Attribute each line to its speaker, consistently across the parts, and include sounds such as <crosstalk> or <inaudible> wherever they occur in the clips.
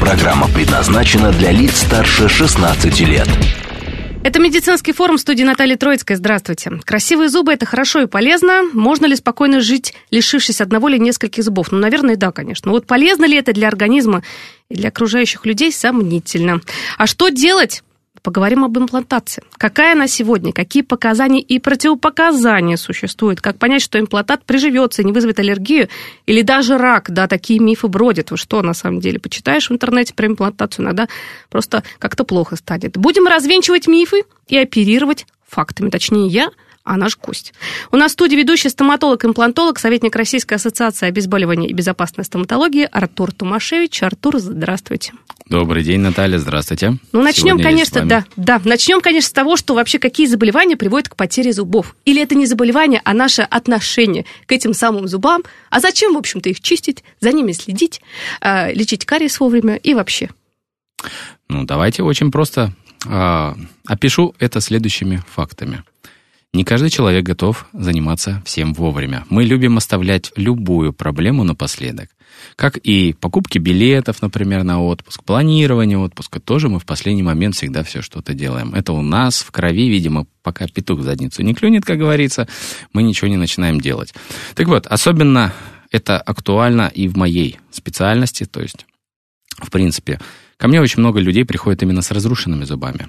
Speaker 1: Программа предназначена для лиц старше 16 лет.
Speaker 2: Это медицинский форум студии Натальи Троицкой. Здравствуйте. Красивые зубы – это хорошо и полезно. Можно ли спокойно жить, лишившись одного или нескольких зубов? Ну, наверное, да, конечно. Но вот полезно ли это для организма и для окружающих людей? Сомнительно. А что делать? Поговорим об имплантации. Какая она сегодня? Какие показания и противопоказания существуют? Как понять, что имплантат приживется не вызовет аллергию или даже рак? Да, такие мифы бродят. Вы что, на самом деле, почитаешь в интернете про имплантацию, иногда просто как-то плохо станет. Будем развенчивать мифы и оперировать фактами. Точнее, я – а наш гость. У нас в студии ведущий стоматолог-имплантолог, советник Российской ассоциации обезболивания и безопасной стоматологии Артур Тумашевич. Артур, здравствуйте.
Speaker 3: Добрый день, Наталья, здравствуйте.
Speaker 2: Ну, начнем, Сегодня конечно, да, да, начнем, конечно, с того, что вообще какие заболевания приводят к потере зубов. Или это не заболевание, а наше отношение к этим самым зубам. А зачем, в общем-то, их чистить, за ними следить, а, лечить кариес вовремя и вообще?
Speaker 3: Ну, давайте очень просто э, опишу это следующими фактами. Не каждый человек готов заниматься всем вовремя. Мы любим оставлять любую проблему напоследок. Как и покупки билетов, например, на отпуск, планирование отпуска, тоже мы в последний момент всегда все что-то делаем. Это у нас в крови, видимо, пока петух в задницу не клюнет, как говорится, мы ничего не начинаем делать. Так вот, особенно это актуально и в моей специальности, то есть, в принципе, ко мне очень много людей приходит именно с разрушенными зубами.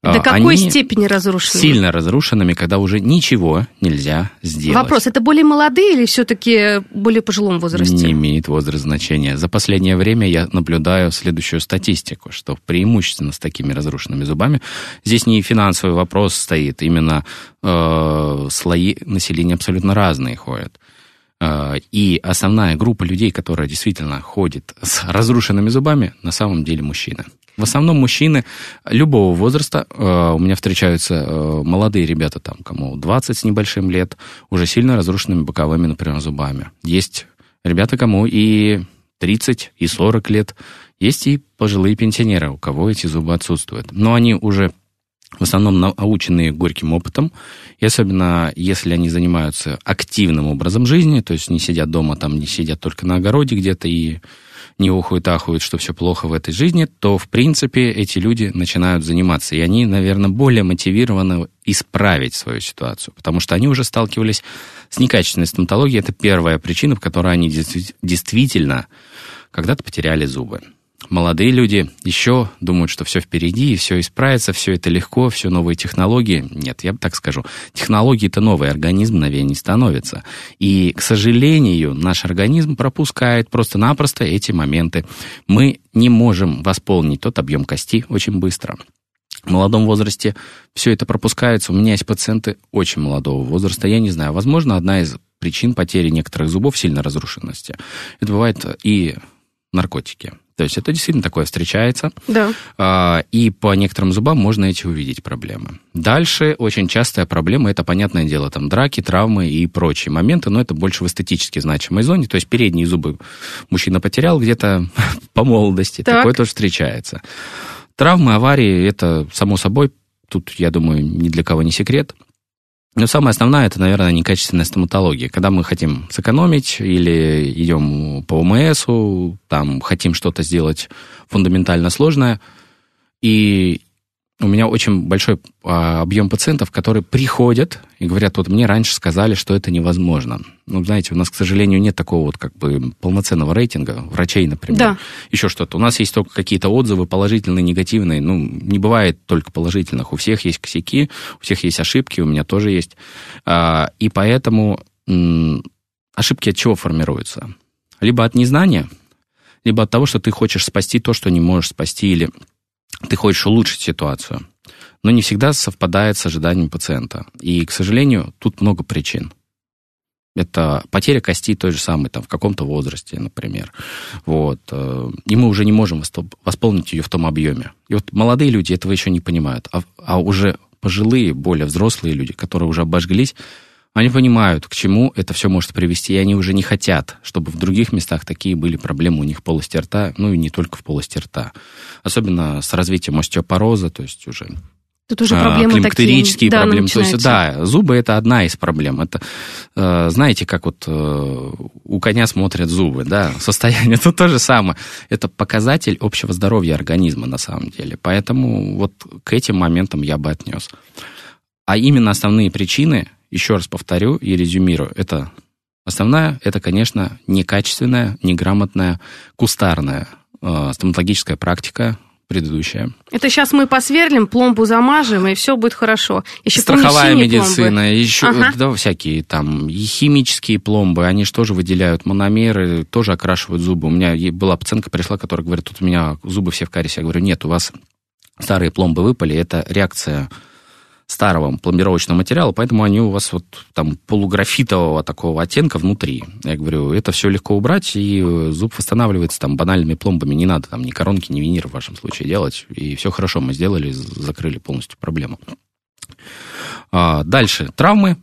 Speaker 2: До а, какой они степени разрушены?
Speaker 3: Сильно разрушенными, когда уже ничего нельзя сделать.
Speaker 2: Вопрос, это более молодые или все-таки более пожилом возрасте?
Speaker 3: Не имеет возраст значения. За последнее время я наблюдаю следующую статистику, что преимущественно с такими разрушенными зубами здесь не финансовый вопрос стоит, именно э, слои населения абсолютно разные ходят. Э, и основная группа людей, которая действительно ходит с разрушенными зубами, на самом деле мужчины. В основном мужчины любого возраста. Э, у меня встречаются э, молодые ребята, там, кому 20 с небольшим лет, уже сильно разрушенными боковыми, например, зубами. Есть ребята, кому и 30, и 40 лет. Есть и пожилые пенсионеры, у кого эти зубы отсутствуют. Но они уже в основном наученные горьким опытом, и особенно если они занимаются активным образом жизни, то есть не сидят дома, там не сидят только на огороде где-то и не ухуют-ахуют, что все плохо в этой жизни, то, в принципе, эти люди начинают заниматься. И они, наверное, более мотивированы исправить свою ситуацию, потому что они уже сталкивались с некачественной стоматологией. Это первая причина, по которой они действительно когда-то потеряли зубы молодые люди еще думают, что все впереди, и все исправится, все это легко, все новые технологии. Нет, я так скажу. Технологии это новый организм на не становится. И, к сожалению, наш организм пропускает просто-напросто эти моменты. Мы не можем восполнить тот объем кости очень быстро. В молодом возрасте все это пропускается. У меня есть пациенты очень молодого возраста. Я не знаю, возможно, одна из причин потери некоторых зубов сильно разрушенности. Это бывает и наркотики. То есть это действительно такое встречается.
Speaker 2: Да.
Speaker 3: А, и по некоторым зубам можно эти увидеть проблемы. Дальше очень частая проблема, это, понятное дело, там драки, травмы и прочие моменты, но это больше в эстетически значимой зоне. То есть передние зубы мужчина потерял где-то <laughs> по молодости. Так. Такое тоже встречается. Травмы, аварии, это само собой, тут, я думаю, ни для кого не секрет. Но самое основное, это, наверное, некачественная стоматология. Когда мы хотим сэкономить или идем по ОМСу, там хотим что-то сделать фундаментально сложное, и у меня очень большой а, объем пациентов, которые приходят и говорят, вот мне раньше сказали, что это невозможно. Ну, знаете, у нас, к сожалению, нет такого вот как бы полноценного рейтинга врачей, например.
Speaker 2: Да.
Speaker 3: Еще что-то. У нас есть только какие-то отзывы положительные, негативные. Ну, не бывает только положительных. У всех есть косяки, у всех есть ошибки, у меня тоже есть. А, и поэтому м- ошибки от чего формируются? Либо от незнания, либо от того, что ты хочешь спасти то, что не можешь спасти, или ты хочешь улучшить ситуацию, но не всегда совпадает с ожиданием пациента. И, к сожалению, тут много причин. Это потеря кости той же самой, там, в каком-то возрасте, например. Вот. Э, и мы уже не можем восполнить ее в том объеме. И вот молодые люди этого еще не понимают. А, а уже пожилые, более взрослые люди, которые уже обожглись, они понимают, к чему это все может привести, и они уже не хотят, чтобы в других местах такие были проблемы у них в полости рта, ну и не только в полости рта. Особенно с развитием остеопороза, то есть уже
Speaker 2: Тут уже а, проблемы
Speaker 3: климактерические такие, проблемы. Да, То есть, да, зубы это одна из проблем. Это, э, знаете, как вот э, у коня смотрят зубы, да, состояние. <laughs> Тут то же самое. Это показатель общего здоровья организма на самом деле. Поэтому вот к этим моментам я бы отнес. А именно основные причины, еще раз повторю и резюмирую, это основная, это, конечно, некачественная, неграмотная, кустарная э, стоматологическая практика, предыдущая.
Speaker 2: Это сейчас мы посверлим, пломбу замажем, и все будет хорошо.
Speaker 3: Еще Страховая медицина, пломбы. еще ага. да, всякие там и химические пломбы, они же тоже выделяют мономеры, тоже окрашивают зубы. У меня была пациентка пришла, которая говорит, тут у меня зубы все в кариесе. Я говорю, нет, у вас старые пломбы выпали, это реакция старого пломбировочного материала, поэтому они у вас вот там полуграфитового такого оттенка внутри. Я говорю, это все легко убрать, и зуб восстанавливается там банальными пломбами. Не надо там ни коронки, ни винир в вашем случае делать. И все хорошо мы сделали, закрыли полностью проблему. А, дальше. Травмы,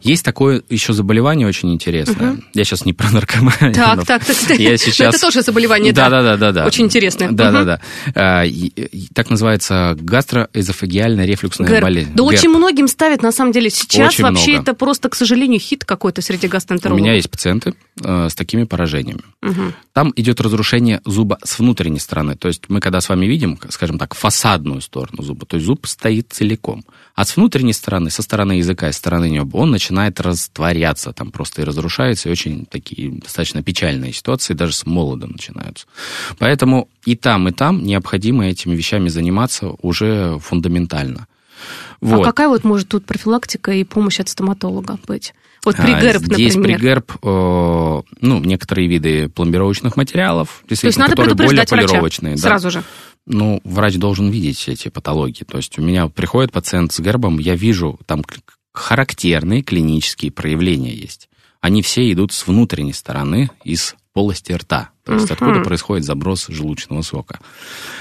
Speaker 3: есть такое еще заболевание очень интересное. Угу. Я сейчас не про наркоманию.
Speaker 2: Так, так, так. <laughs> Я сейчас... это тоже заболевание, да.
Speaker 3: Да, да, да, да.
Speaker 2: Очень интересное.
Speaker 3: Да, угу. да, да. Так называется гастроэзофагиальная рефлюксная ГЭР. болезнь.
Speaker 2: Да ГЭР. очень многим ставят, на самом деле, сейчас очень вообще много. это просто, к сожалению, хит какой-то среди гастроэнтерологов.
Speaker 3: У меня есть пациенты э, с такими поражениями. Угу. Там идет разрушение зуба с внутренней стороны. То есть мы когда с вами видим, скажем так, фасадную сторону зуба, то есть зуб стоит целиком. А с внутренней стороны, со стороны языка и стороны неба, он начинает растворяться, там просто и разрушается, и очень такие достаточно печальные ситуации даже с молода начинаются. Поэтому и там, и там необходимо этими вещами заниматься уже фундаментально.
Speaker 2: А вот. А какая вот может тут профилактика и помощь от стоматолога быть? Вот при ГЭРБ,
Speaker 3: Здесь
Speaker 2: например.
Speaker 3: при ГЭРБ, э, ну, некоторые виды пломбировочных материалов, действительно, То есть надо которые более полировочные.
Speaker 2: Врача. Да. Сразу же
Speaker 3: ну, врач должен видеть эти патологии. То есть у меня приходит пациент с гербом, я вижу, там характерные клинические проявления есть. Они все идут с внутренней стороны, из полости рта, то есть uh-huh. откуда происходит заброс желудочного сока.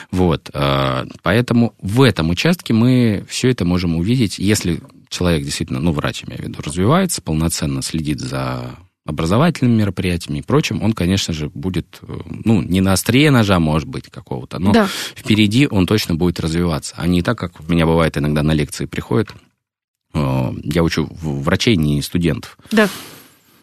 Speaker 3: Вот, э, поэтому в этом участке мы все это можем увидеть, если человек действительно, ну, врач, имею в виду, развивается, полноценно следит за образовательными мероприятиями и прочим, он, конечно же, будет, э, ну, не на острие ножа, может быть, какого-то, но да. впереди он точно будет развиваться. А не так, как у меня бывает иногда на лекции приходят. Э, я учу врачей, не студентов.
Speaker 2: Да.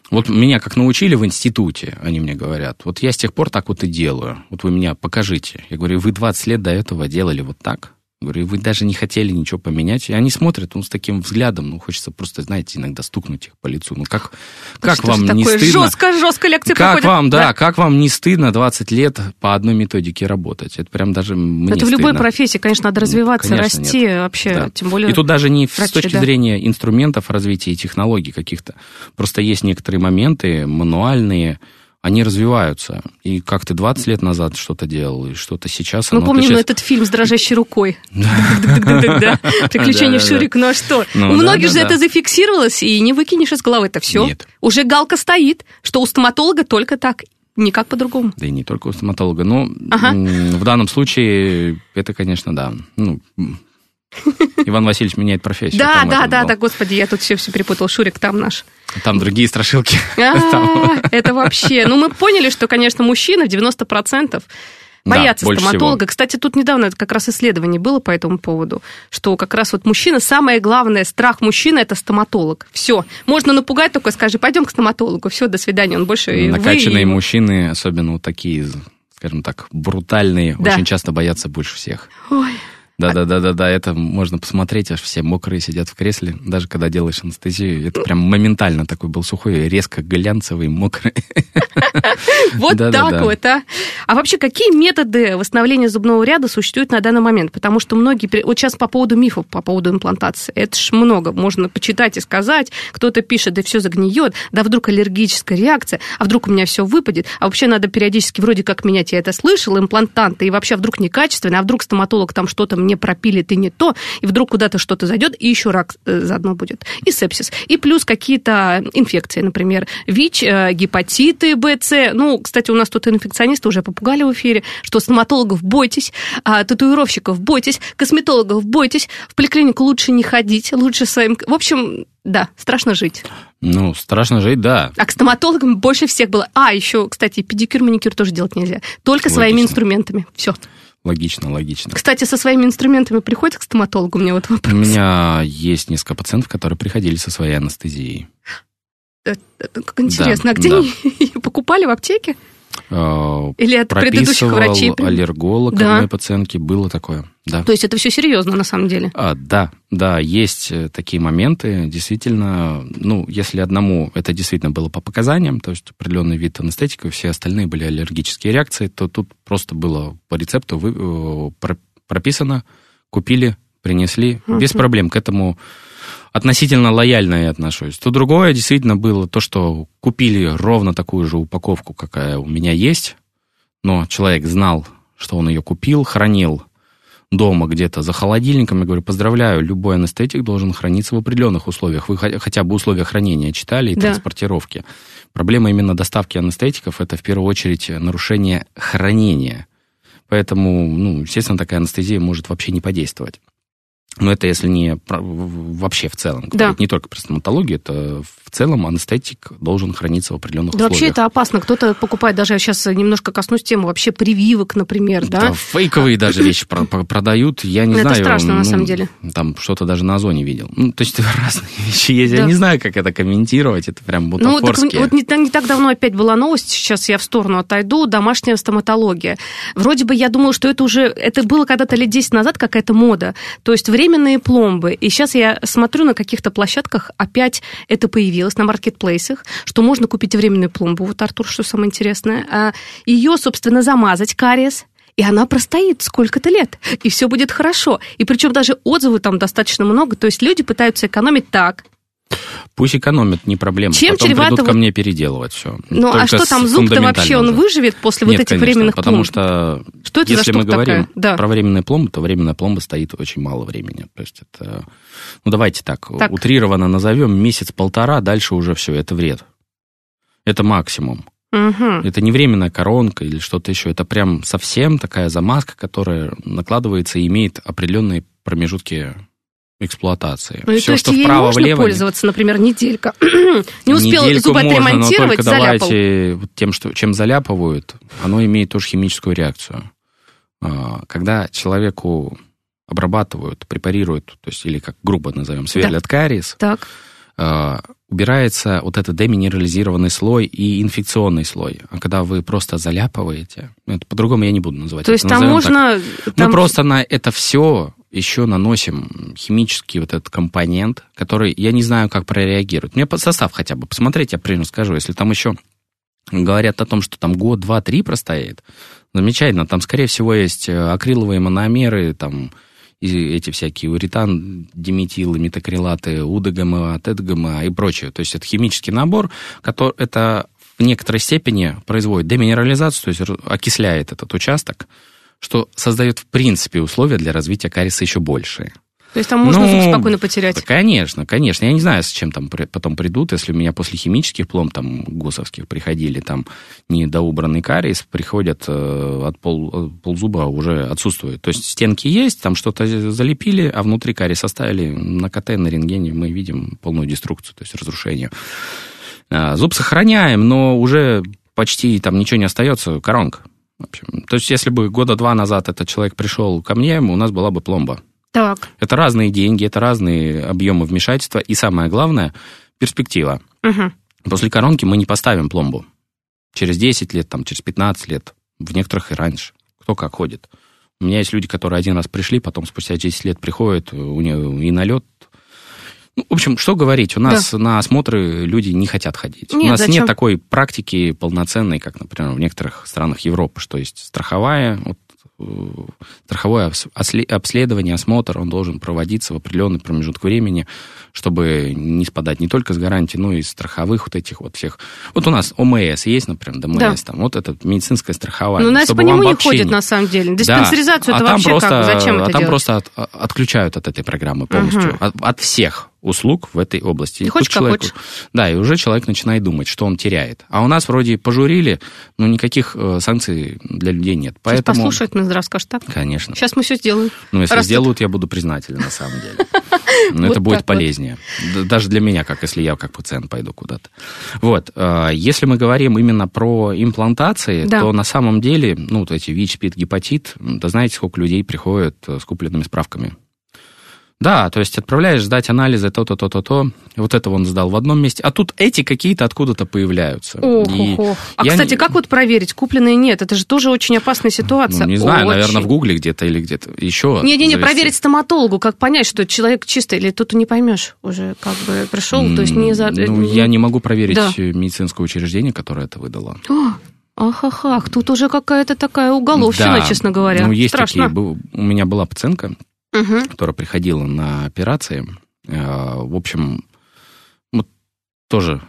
Speaker 3: Вот меня как научили в институте, они мне говорят, вот я с тех пор так вот и делаю. Вот вы меня покажите. Я говорю, вы 20 лет до этого делали вот так. Говорю, вы даже не хотели ничего поменять. И они смотрят, ну, с таким взглядом, ну, хочется просто, знаете, иногда стукнуть их по лицу. Ну, как, как вам не такое? стыдно?
Speaker 2: Жестко, жестко лекция
Speaker 3: Как
Speaker 2: проходит.
Speaker 3: вам, да, да, как вам не стыдно 20 лет по одной методике работать? Это прям даже мне
Speaker 2: Это
Speaker 3: в
Speaker 2: любой профессии, конечно, надо развиваться, конечно, расти нет. вообще, да. тем более...
Speaker 3: И тут даже не врачи, с точки да. зрения инструментов развития и технологий каких-то. Просто есть некоторые моменты мануальные, они развиваются. И как ты 20 лет назад что-то делал, и что-то сейчас...
Speaker 2: Мы помним сейчас... этот фильм с дрожащей рукой. <laughs> Приключения Шурик, ну а что? Ну У многих же это зафиксировалось, и не выкинешь из головы это все. Уже галка стоит, что у стоматолога только так, Никак по-другому.
Speaker 3: Да и не только у стоматолога. Но ага. в данном случае это, конечно, да. Ну, Иван Васильевич меняет профессию.
Speaker 2: Да, да, да, да, господи, я тут все, все перепутал. Шурик там наш.
Speaker 3: Там другие страшилки.
Speaker 2: А, <laughs> это вообще... Ну, мы поняли, что, конечно, мужчины в 90% боятся да, стоматолога. Всего. Кстати, тут недавно как раз исследование было по этому поводу, что как раз вот мужчина, самое главное, страх мужчины – это стоматолог. Все. Можно напугать только, скажи, пойдем к стоматологу, все, до свидания, он больше...
Speaker 3: Накачанные вы... мужчины, особенно вот такие, скажем так, брутальные, да. очень часто боятся больше всех.
Speaker 2: Ой.
Speaker 3: Да, да, да, да, да, это можно посмотреть, аж все мокрые сидят в кресле, даже когда делаешь анестезию, это прям моментально такой был сухой, резко глянцевый, мокрый. <laughs>
Speaker 2: Вот так вот, а. А вообще, какие методы восстановления зубного ряда существуют на данный момент? Потому что многие, вот сейчас по поводу мифов, по поводу имплантации, это ж много, можно почитать и сказать, кто-то пишет, да все загниет, да вдруг аллергическая реакция, а вдруг у меня все выпадет, а вообще надо периодически вроде как менять, я это слышал, имплантанты, и вообще вдруг некачественно, а вдруг стоматолог там что-то не пропилит и не то, и вдруг куда-то что-то зайдет, и еще рак э, заодно будет, и сепсис, и плюс какие-то инфекции, например, ВИЧ, э, гепатиты, БЦ. Ну, кстати, у нас тут инфекционисты уже попугали в эфире, что стоматологов бойтесь, а татуировщиков бойтесь, косметологов бойтесь, в поликлинику лучше не ходить, лучше своим... В общем, да, страшно жить.
Speaker 3: Ну, страшно жить, да.
Speaker 2: А к стоматологам больше всех было. А, еще, кстати, педикюр, маникюр тоже делать нельзя. Только Логично. своими инструментами. Все.
Speaker 3: Логично, логично.
Speaker 2: Кстати, со своими инструментами приходит к стоматологу? Мне вот вопрос.
Speaker 3: У меня есть несколько пациентов, которые приходили со своей анестезией.
Speaker 2: Это, это, как интересно. Да, а где да. они <laughs> покупали в аптеке?
Speaker 3: Э, Или от предыдущих врачей? аллерголог да. одной пациентки. Было такое, да.
Speaker 2: То есть это все серьезно на самом деле?
Speaker 3: А, да, да, есть э, такие моменты. Действительно, ну, если одному это действительно было по показаниям, то есть определенный вид анестетика, все остальные были аллергические реакции, то тут просто было по рецепту вы, э, прописано, купили, принесли, uh-huh. без проблем. К этому относительно лояльно я отношусь. То другое действительно было то, что купили ровно такую же упаковку, какая у меня есть, но человек знал, что он ее купил, хранил дома где-то за холодильником. Я говорю, поздравляю, любой анестетик должен храниться в определенных условиях. Вы хотя бы условия хранения читали и да. транспортировки. Проблема именно доставки анестетиков – это в первую очередь нарушение хранения. Поэтому, ну, естественно, такая анестезия может вообще не подействовать. Но это если не вообще в целом. Да. Не только про стоматологию, это в целом анестетик должен храниться в определенных
Speaker 2: да
Speaker 3: условиях.
Speaker 2: вообще это опасно. Кто-то покупает, даже я сейчас немножко коснусь темы, вообще прививок, например, да? да
Speaker 3: фейковые даже вещи продают, я не знаю.
Speaker 2: Это страшно, на самом деле.
Speaker 3: Там что-то даже на озоне видел. Ну, то есть <laughs> разные вещи есть. Я не знаю, как это комментировать, это прям бутафорские.
Speaker 2: Ну, вот не, так давно опять была новость, сейчас я в сторону отойду, домашняя стоматология. Вроде бы я думала, что это уже, это было когда-то лет 10 назад какая-то мода. То есть временные пломбы. И сейчас я смотрю на каких-то площадках, опять это появилось на маркетплейсах, что можно купить временную пломбу. Вот, Артур, что самое интересное. А Ее, собственно, замазать кариес, и она простоит сколько-то лет, и все будет хорошо. И причем даже отзывы там достаточно много, то есть люди пытаются экономить так,
Speaker 3: Пусть экономят, не проблема. Чем Потом чревато придут ко мне переделывать все.
Speaker 2: Ну, а что там, зуб-то вообще он выживет после
Speaker 3: Нет,
Speaker 2: вот этих
Speaker 3: конечно,
Speaker 2: временных
Speaker 3: потому пломб? потому что, что это если мы говорим да. про временные пломбы, то временная пломба стоит очень мало времени. То есть это, ну, давайте так, так. утрированно назовем, месяц-полтора, дальше уже все, это вред. Это максимум. Угу. Это не временная коронка или что-то еще. Это прям совсем такая замазка, которая накладывается и имеет определенные промежутки эксплуатации.
Speaker 2: Ну, Все, то есть что вправо можно влево. пользоваться, например, неделька. <clears throat> не успел
Speaker 3: Недельку
Speaker 2: зубы
Speaker 3: можно, но только давайте тем, что, чем заляпывают, оно имеет тоже химическую реакцию. А, когда человеку обрабатывают, препарируют, то есть, или как грубо назовем, сверлят да. кариес,
Speaker 2: так.
Speaker 3: А, убирается вот этот деминерализированный слой и инфекционный слой. А когда вы просто заляпываете, это по-другому я не буду называть.
Speaker 2: То есть там можно...
Speaker 3: Так, там... Мы просто на это все еще наносим химический вот этот компонент, который я не знаю, как прореагирует. Мне состав хотя бы посмотреть, я примерно скажу. Если там еще говорят о том, что там год, два, три простоит, замечательно. Там, скорее всего, есть э, акриловые мономеры, там и эти всякие уритан, диметилы, метакрилаты, УДГМА, ТЭДГМА и прочее. То есть это химический набор, который это в некоторой степени производит деминерализацию, то есть окисляет этот участок, что создает в принципе условия для развития кариеса еще большие.
Speaker 2: То есть там можно ну, спокойно потерять? Да,
Speaker 3: конечно, конечно. Я не знаю, с чем там потом придут. Если у меня после химических пломб, там, гусовских приходили, там, недоубранный кариес, приходят э, от пол, ползуба уже отсутствует. То есть стенки есть, там что-то залепили, а внутри кариес оставили. На КТ, на рентгене мы видим полную деструкцию, то есть разрушение. А, зуб сохраняем, но уже почти там ничего не остается, коронка. В общем, то есть, если бы года два назад этот человек пришел ко мне, у нас была бы пломба.
Speaker 2: Так.
Speaker 3: Это разные деньги, это разные объемы вмешательства, и самое главное, перспектива. Угу. После коронки мы не поставим пломбу. Через 10 лет, там, через 15 лет, в некоторых и раньше. Кто как ходит. У меня есть люди, которые один раз пришли, потом спустя 10 лет приходят, у них и налет в общем, что говорить, у нас да. на осмотры люди не хотят ходить. Нет, у нас зачем? нет такой практики полноценной, как, например, в некоторых странах Европы, что есть страховая, вот, э, страховое обследование, осмотр, он должен проводиться в определенный промежуток времени, чтобы не спадать не только с гарантии, но и с страховых вот этих вот всех. Вот у нас ОМС есть, например, ДМС, да. там, вот это медицинское страхование.
Speaker 2: Ну, нас по нему не ходит, на самом деле. Диспансеризацию да. это а вообще
Speaker 3: просто,
Speaker 2: как? Зачем
Speaker 3: а
Speaker 2: это
Speaker 3: там
Speaker 2: делать?
Speaker 3: просто от, отключают от этой программы полностью. Угу. От, от всех услуг в этой области.
Speaker 2: И, и хочешь,
Speaker 3: человеку,
Speaker 2: хочешь.
Speaker 3: Да, и уже человек начинает думать, что он теряет. А у нас вроде пожурили, но никаких э, санкций для людей нет. Поэтому...
Speaker 2: Сейчас послушают Минздрав, скажет так?
Speaker 3: Конечно.
Speaker 2: Сейчас мы все сделаем.
Speaker 3: Ну, если
Speaker 2: Раз
Speaker 3: сделают, я буду признателен, на самом деле. <laughs> Но это будет полезнее. Даже для меня, как если я как пациент пойду куда-то. Вот. Э, если мы говорим именно про имплантации, то на самом деле, ну, вот эти ВИЧ, СПИД, гепатит, да знаете, сколько людей приходят э, с купленными справками да, то есть отправляешь сдать анализы, то-то, то-то, то. Вот это он сдал в одном месте. А тут эти какие-то откуда-то появляются.
Speaker 2: Ох, и ох. А, кстати, не... как вот проверить, купленные нет? Это же тоже очень опасная ситуация.
Speaker 3: Ну, не знаю,
Speaker 2: очень.
Speaker 3: наверное, в Гугле где-то или где-то еще.
Speaker 2: Не-не-не, проверить стоматологу, как понять, что человек чистый, или тут не поймешь уже, как бы пришел, то есть не за...
Speaker 3: Ну, я не могу проверить да. медицинское учреждение, которое это выдало.
Speaker 2: О, ах, ах, ах, тут уже какая-то такая уголовщина,
Speaker 3: да.
Speaker 2: честно говоря.
Speaker 3: Ну, есть
Speaker 2: Страшно.
Speaker 3: такие. У меня была пациентка, угу. которая приходила на операции. Э, в общем, вот тоже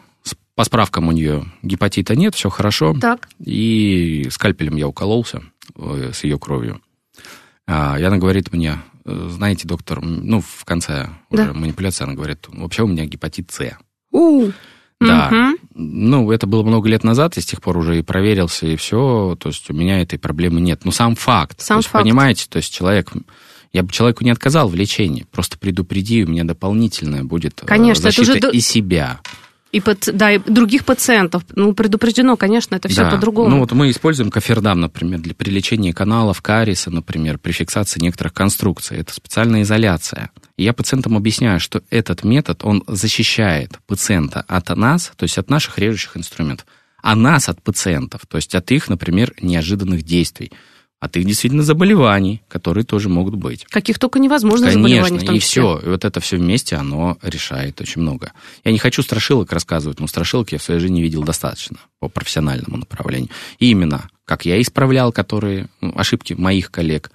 Speaker 3: по справкам у нее гепатита нет, все хорошо.
Speaker 2: Так.
Speaker 3: И скальпелем я укололся э, с ее кровью. А, и она говорит мне, «Э, знаете, доктор, ну, в конце да. уже манипуляции она говорит, вообще у меня гепатит С.
Speaker 2: У.
Speaker 3: Да. Угу. Ну, это было много лет назад, я с тех пор уже и проверился, и все. То есть у меня этой проблемы нет. Но сам факт.
Speaker 2: Сам
Speaker 3: то есть,
Speaker 2: факт.
Speaker 3: Понимаете, то есть человек я бы человеку не отказал в лечении, просто предупреди, у меня дополнительное будет
Speaker 2: Конечно,
Speaker 3: защита
Speaker 2: это уже...
Speaker 3: и себя.
Speaker 2: И, паци... да, и других пациентов. Ну, предупреждено, конечно, это все
Speaker 3: да.
Speaker 2: по-другому.
Speaker 3: Ну, вот мы используем кофердам, например, для, при лечении каналов, кариеса, например, при фиксации некоторых конструкций. Это специальная изоляция. И я пациентам объясняю, что этот метод, он защищает пациента от нас, то есть от наших режущих инструментов, а нас от пациентов, то есть от их, например, неожиданных действий от их действительно заболеваний, которые тоже могут быть.
Speaker 2: Каких только невозможно
Speaker 3: Конечно,
Speaker 2: заболеваний в том
Speaker 3: и
Speaker 2: числе.
Speaker 3: все. И вот это все вместе, оно решает очень много. Я не хочу страшилок рассказывать, но страшилок я в своей жизни видел достаточно по профессиональному направлению. И именно, как я исправлял которые, ну, ошибки моих коллег,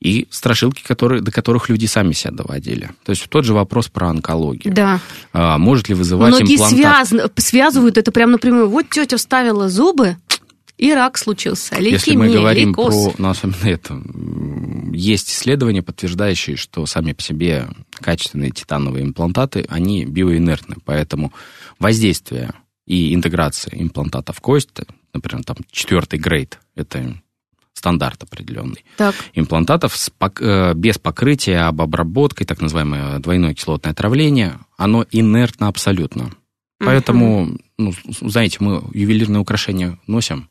Speaker 3: и страшилки, которые, до которых люди сами себя доводили. То есть тот же вопрос про онкологию.
Speaker 2: Да.
Speaker 3: А, может ли вызывать
Speaker 2: Многие
Speaker 3: имплантат?
Speaker 2: связ... связывают это прямо напрямую. Вот тетя вставила зубы, и рак случился, лейкемия,
Speaker 3: Если мы говорим
Speaker 2: лейкоз.
Speaker 3: про, ну, особенно это, есть исследования, подтверждающие, что сами по себе качественные титановые имплантаты, они биоинертны, поэтому воздействие и интеграция имплантата в кость, например, там четвертый грейд, это стандарт определенный.
Speaker 2: Так.
Speaker 3: Имплантатов с, э, без покрытия об обработкой, так называемое двойное кислотное отравление, оно инертно абсолютно. Поэтому, ну, знаете, мы ювелирные украшения носим,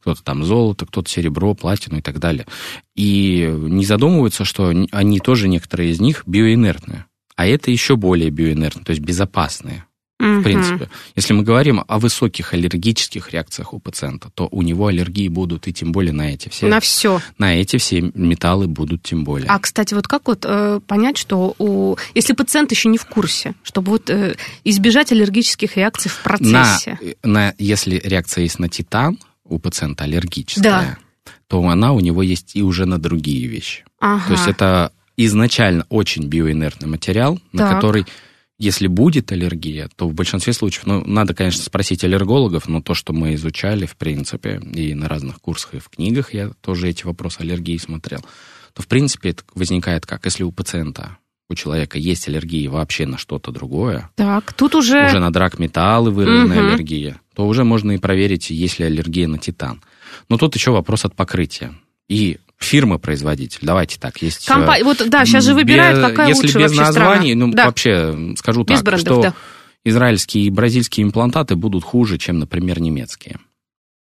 Speaker 3: кто-то там золото, кто-то серебро, платину и так далее. И не задумываются, что они тоже, некоторые из них, биоинертные. А это еще более биоинертные, то есть безопасные. В принципе, если мы говорим о высоких аллергических реакциях у пациента, то у него аллергии будут и тем более на эти все.
Speaker 2: На все.
Speaker 3: На эти все металлы будут тем более.
Speaker 2: А, кстати, вот как вот э, понять, что у, если пациент еще не в курсе, чтобы вот э, избежать аллергических реакций в процессе?
Speaker 3: На, на, если реакция есть на титан, у пациента аллергическая,
Speaker 2: да.
Speaker 3: то она у него есть и уже на другие вещи.
Speaker 2: Ага.
Speaker 3: То есть это изначально очень биоинертный материал,
Speaker 2: так.
Speaker 3: на который, если будет аллергия, то в большинстве случаев, ну, надо, конечно, спросить аллергологов, но то, что мы изучали, в принципе, и на разных курсах, и в книгах я тоже эти вопросы аллергии смотрел, то, в принципе, это возникает как, если у пациента у человека есть аллергия вообще на что-то другое,
Speaker 2: так, тут уже...
Speaker 3: уже на драгметаллы выраженная
Speaker 2: Мгм.
Speaker 3: аллергия, то уже можно и проверить, есть ли аллергия на титан. Но тут еще вопрос от покрытия. И фирмы-производитель, давайте так, есть... э,
Speaker 2: Компа- Вот, да, сейчас же выбирают,
Speaker 3: без-
Speaker 2: какая
Speaker 3: Если
Speaker 2: лучше
Speaker 3: без названий,
Speaker 2: страна.
Speaker 3: ну,
Speaker 2: да.
Speaker 3: вообще, скажу
Speaker 2: Без
Speaker 3: так,
Speaker 2: брендов,
Speaker 3: что
Speaker 2: да.
Speaker 3: израильские и бразильские имплантаты будут хуже, чем, например, немецкие.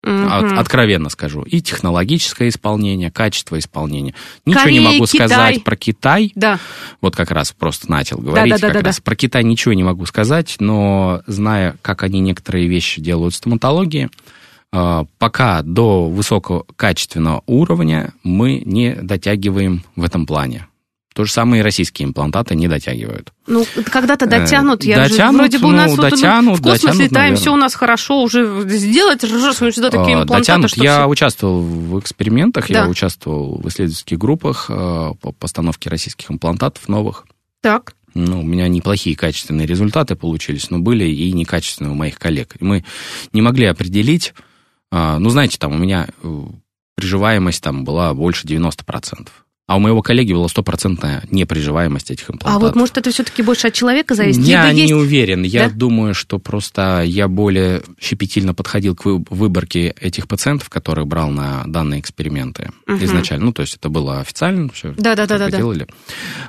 Speaker 3: От- откровенно скажу. И технологическое исполнение, качество исполнения. Ничего
Speaker 2: Корея,
Speaker 3: не могу
Speaker 2: Китай.
Speaker 3: сказать про Китай.
Speaker 2: Да.
Speaker 3: Вот как раз просто начал говорить.
Speaker 2: да, да,
Speaker 3: как
Speaker 2: да,
Speaker 3: раз про Китай ничего не могу сказать, но зная, как они некоторые вещи делают в стоматологии, э, пока до высокого качественного уровня мы не дотягиваем в этом плане. То же самое и российские имплантаты не дотягивают.
Speaker 2: Ну, когда-то дотянут.
Speaker 3: Я дотянут, же, вроде бы у нас ну, дотянут,
Speaker 2: вот, в космос дотянут, летаем, наверное. все у нас хорошо, уже сделать раз мы сюда такие имплантаты.
Speaker 3: Дотянут. Я все... участвовал в экспериментах, да. я участвовал в исследовательских группах по постановке российских имплантатов новых.
Speaker 2: Так.
Speaker 3: Ну, у меня неплохие качественные результаты получились, но были и некачественные у моих коллег. Мы не могли определить, ну, знаете, там у меня э, приживаемость там была больше 90%. А у моего коллеги была стопроцентная неприживаемость этих имплантатов.
Speaker 2: А вот может это все-таки больше от человека зависит?
Speaker 3: Я Либо не есть... уверен. Я да? думаю, что просто я более щепетильно подходил к выборке этих пациентов, которых брал на данные эксперименты угу. изначально. Ну, то есть это было официально, все
Speaker 2: да, да, да, да,
Speaker 3: делали.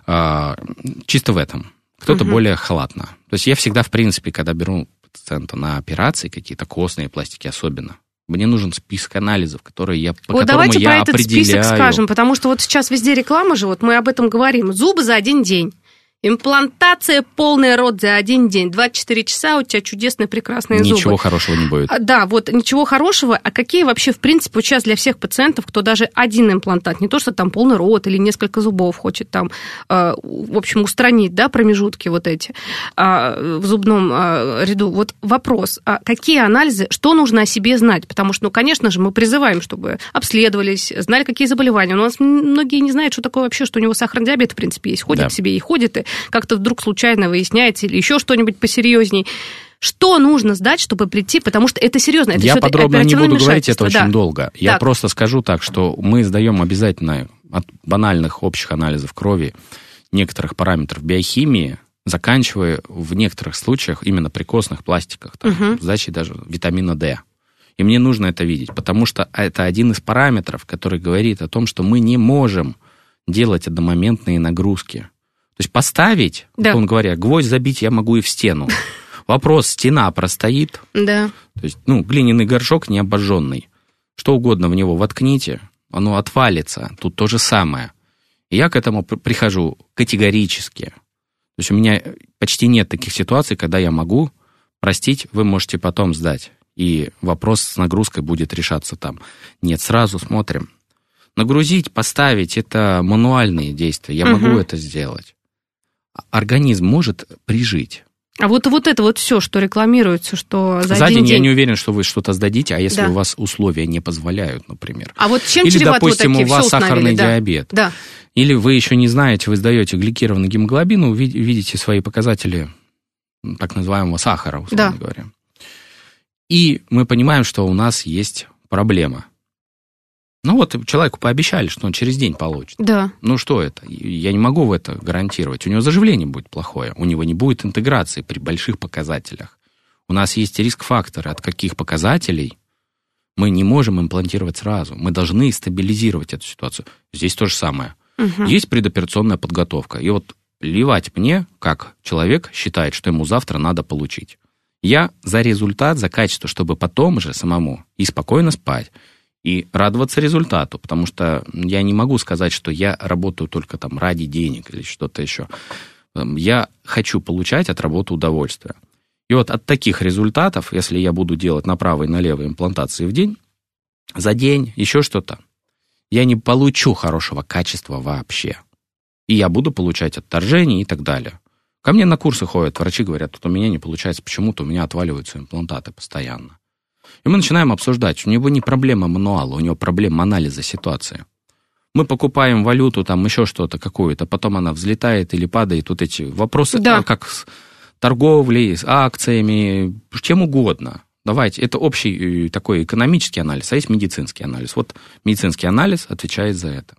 Speaker 3: А, чисто в этом. Кто-то угу. более халатно. То есть я всегда, в принципе, когда беру пациента на операции, какие-то костные пластики особенно, мне нужен список анализов, которые я, по вот
Speaker 2: давайте
Speaker 3: я
Speaker 2: про этот
Speaker 3: определяю.
Speaker 2: список скажем, потому что вот сейчас везде реклама же, вот мы об этом говорим. Зубы за один день. Имплантация полный рот за один день. 24 часа у тебя чудесные, прекрасные
Speaker 3: ничего
Speaker 2: зубы.
Speaker 3: Ничего хорошего не будет.
Speaker 2: А, да, вот ничего хорошего. А какие вообще, в принципе, сейчас для всех пациентов, кто даже один имплантат, не то, что там полный рот или несколько зубов хочет там, э, в общем, устранить, да, промежутки вот эти э, в зубном э, ряду. Вот вопрос, а какие анализы, что нужно о себе знать? Потому что, ну, конечно же, мы призываем, чтобы обследовались, знали, какие заболевания. У нас многие не знают, что такое вообще, что у него сахарный диабет, в принципе, есть. Ходит да. к себе и ходит, и как-то вдруг случайно выясняется или еще что-нибудь посерьезней. Что нужно сдать, чтобы прийти? Потому что это серьезно. Это
Speaker 3: Я подробно не буду говорить, это очень да. долго. Я так. просто скажу так, что мы сдаем обязательно от банальных общих анализов крови некоторых параметров биохимии, заканчивая в некоторых случаях именно при костных пластиках, там, угу. сдачей даже витамина D. И мне нужно это видеть, потому что это один из параметров, который говорит о том, что мы не можем делать одномоментные нагрузки. То есть поставить, да. он говоря, гвоздь забить я могу и в стену. <laughs> Вопрос, стена простоит.
Speaker 2: Да.
Speaker 3: То есть, ну, глиняный горшок не обожженный. Что угодно в него воткните, оно отвалится. Тут то же самое. И я к этому прихожу категорически. То есть у меня почти нет таких ситуаций, когда я могу простить, вы можете потом сдать. И вопрос с нагрузкой будет решаться там. Нет, сразу смотрим. Нагрузить, поставить – это мануальные действия. Я угу. могу это сделать организм может прижить.
Speaker 2: А вот, вот это вот все, что рекламируется, что за,
Speaker 3: за
Speaker 2: один
Speaker 3: день,
Speaker 2: день...
Speaker 3: я не уверен, что вы что-то сдадите, а если да. у вас условия не позволяют, например.
Speaker 2: А вот чем
Speaker 3: Или, допустим,
Speaker 2: вот такие?
Speaker 3: у вас сахарный
Speaker 2: да.
Speaker 3: диабет.
Speaker 2: Да.
Speaker 3: Или вы еще не знаете, вы сдаете гликированный гемоглобин, видите свои показатели так называемого сахара, условно да. говоря. И мы понимаем, что у нас есть проблема – ну вот человеку пообещали, что он через день получит.
Speaker 2: Да.
Speaker 3: Ну что это? Я не могу в это гарантировать. У него заживление будет плохое, у него не будет интеграции при больших показателях. У нас есть риск-факторы, от каких показателей мы не можем имплантировать сразу. Мы должны стабилизировать эту ситуацию. Здесь то же самое. Угу. Есть предоперационная подготовка. И вот плевать мне, как человек считает, что ему завтра надо получить. Я за результат, за качество, чтобы потом же самому и спокойно спать, и радоваться результату, потому что я не могу сказать, что я работаю только там ради денег или что-то еще. Эм, я хочу получать от работы удовольствие. И вот от таких результатов, если я буду делать направо и налево имплантации в день, за день, еще что-то, я не получу хорошего качества вообще. И я буду получать отторжение и так далее. Ко мне на курсы ходят, врачи говорят, тут у меня не получается почему-то, у меня отваливаются имплантаты постоянно. И мы начинаем обсуждать. У него не проблема мануала, у него проблема анализа ситуации. Мы покупаем валюту, там еще что-то какую-то, потом она взлетает или падает. Вот эти вопросы, да. как с торговлей, с акциями, чем угодно. Давайте, это общий э, такой экономический анализ, а есть медицинский анализ. Вот медицинский анализ отвечает за это.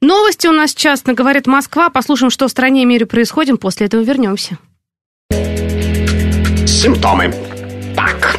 Speaker 2: Новости у нас часто говорит Москва. Послушаем, что в стране и мире происходит. После этого вернемся.
Speaker 4: Симптомы. Так,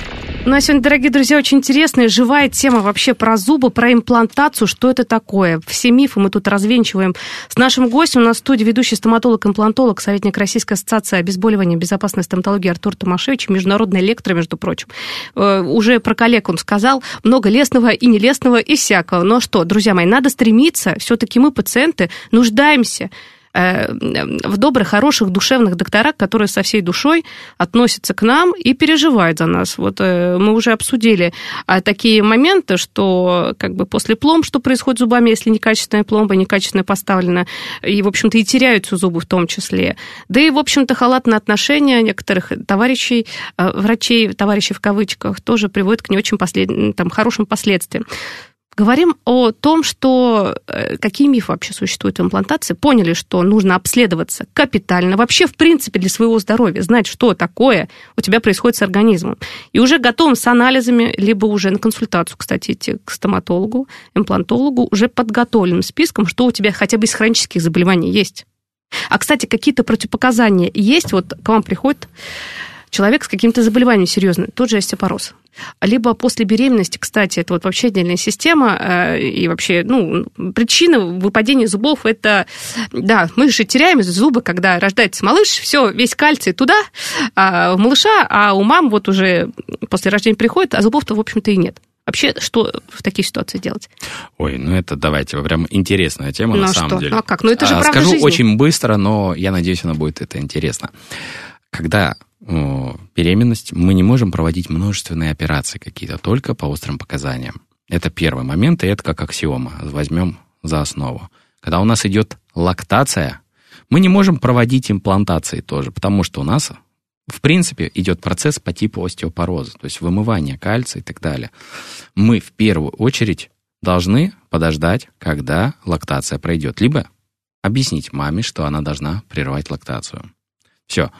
Speaker 2: У нас сегодня, дорогие друзья, очень интересная, живая тема вообще про зубы, про имплантацию, что это такое. Все мифы мы тут развенчиваем. С нашим гостем у нас в студии ведущий стоматолог-имплантолог, советник Российской ассоциации обезболивания и безопасной стоматологии Артур Томашевич, международный лектор, между прочим. Э, уже про коллег он сказал, много лесного и нелестного и всякого. Но что, друзья мои, надо стремиться, все-таки мы, пациенты, нуждаемся в добрых, хороших, душевных докторах, которые со всей душой относятся к нам и переживают за нас. Вот э, мы уже обсудили а, такие моменты, что как бы после пломб, что происходит с зубами, если некачественная пломба, некачественно поставлена, и, в общем-то, и теряются зубы в том числе. Да и, в общем-то, халатное отношение некоторых товарищей, э, врачей, товарищей в кавычках, тоже приводит к не очень послед... там, хорошим последствиям. Говорим о том, что э, какие мифы вообще существуют в имплантации. Поняли, что нужно обследоваться капитально, вообще, в принципе, для своего здоровья, знать, что такое у тебя происходит с организмом. И уже готовым с анализами, либо уже на консультацию, кстати, идти к стоматологу, имплантологу, уже подготовленным списком, что у тебя хотя бы из хронических заболеваний есть. А, кстати, какие-то противопоказания есть? Вот к вам приходит человек с каким-то заболеванием серьезным, тот же остеопороз. Либо после беременности, кстати, это вот вообще отдельная система, э, и вообще, ну, причина выпадения зубов это, да, мы же теряем зубы, когда рождается малыш, все, весь кальций туда, а, в малыша, а у мам вот уже после рождения приходит, а зубов-то, в общем-то, и нет. Вообще, что в таких ситуациях делать?
Speaker 3: Ой, ну это, давайте, прям интересная тема ну, на самом
Speaker 2: что?
Speaker 3: деле.
Speaker 2: Ну а как? Ну это же а, правда
Speaker 3: Скажу
Speaker 2: жизни.
Speaker 3: очень быстро, но я надеюсь, она будет это интересно. Когда беременность, мы не можем проводить множественные операции какие-то, только по острым показаниям. Это первый момент, и это как аксиома. Возьмем за основу. Когда у нас идет лактация, мы не можем проводить имплантации тоже, потому что у нас, в принципе, идет процесс по типу остеопороза, то есть вымывание кальция и так далее. Мы в первую очередь должны подождать, когда лактация пройдет, либо объяснить маме, что она должна прервать лактацию. Все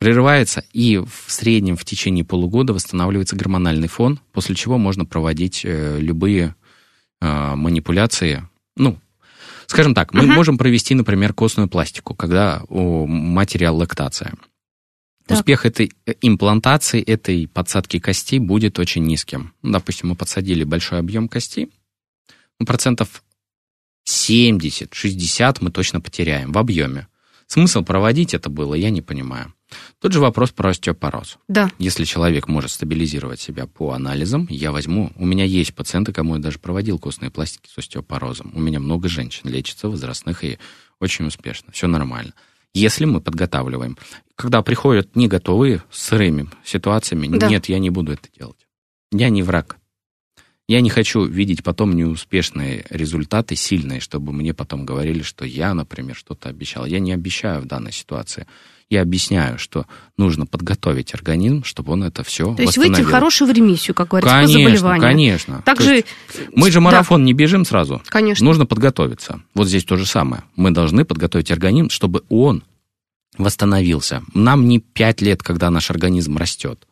Speaker 3: прерывается, и в среднем в течение полугода восстанавливается гормональный фон, после чего можно проводить э, любые э, манипуляции. Ну, скажем так, мы uh-huh. можем провести, например, костную пластику, когда у материал лактация. Так. Успех этой э, имплантации, этой подсадки костей будет очень низким. Ну, допустим, мы подсадили большой объем костей, ну, процентов 70-60 мы точно потеряем в объеме. Смысл проводить это было, я не понимаю. Тот же вопрос про остеопороз.
Speaker 2: Да.
Speaker 3: Если человек может стабилизировать себя по анализам, я возьму... У меня есть пациенты, кому я даже проводил костные пластики с остеопорозом. У меня много женщин лечится, возрастных, и очень успешно. Все нормально. Если мы подготавливаем. Когда приходят не готовые, с сырыми ситуациями, да. нет, я не буду это делать. Я не враг. Я не хочу видеть потом неуспешные результаты, сильные, чтобы мне потом говорили, что я, например, что-то обещал. Я не обещаю в данной ситуации я объясняю, что нужно подготовить организм, чтобы он это все
Speaker 2: То есть выйти в хорошую ремиссию, как говорится,
Speaker 3: конечно,
Speaker 2: по заболеванию.
Speaker 3: Конечно,
Speaker 2: Также...
Speaker 3: Мы же марафон да. не бежим сразу.
Speaker 2: Конечно.
Speaker 3: Нужно подготовиться. Вот здесь то же самое. Мы должны подготовить организм, чтобы он восстановился. Нам не пять лет, когда наш организм растет.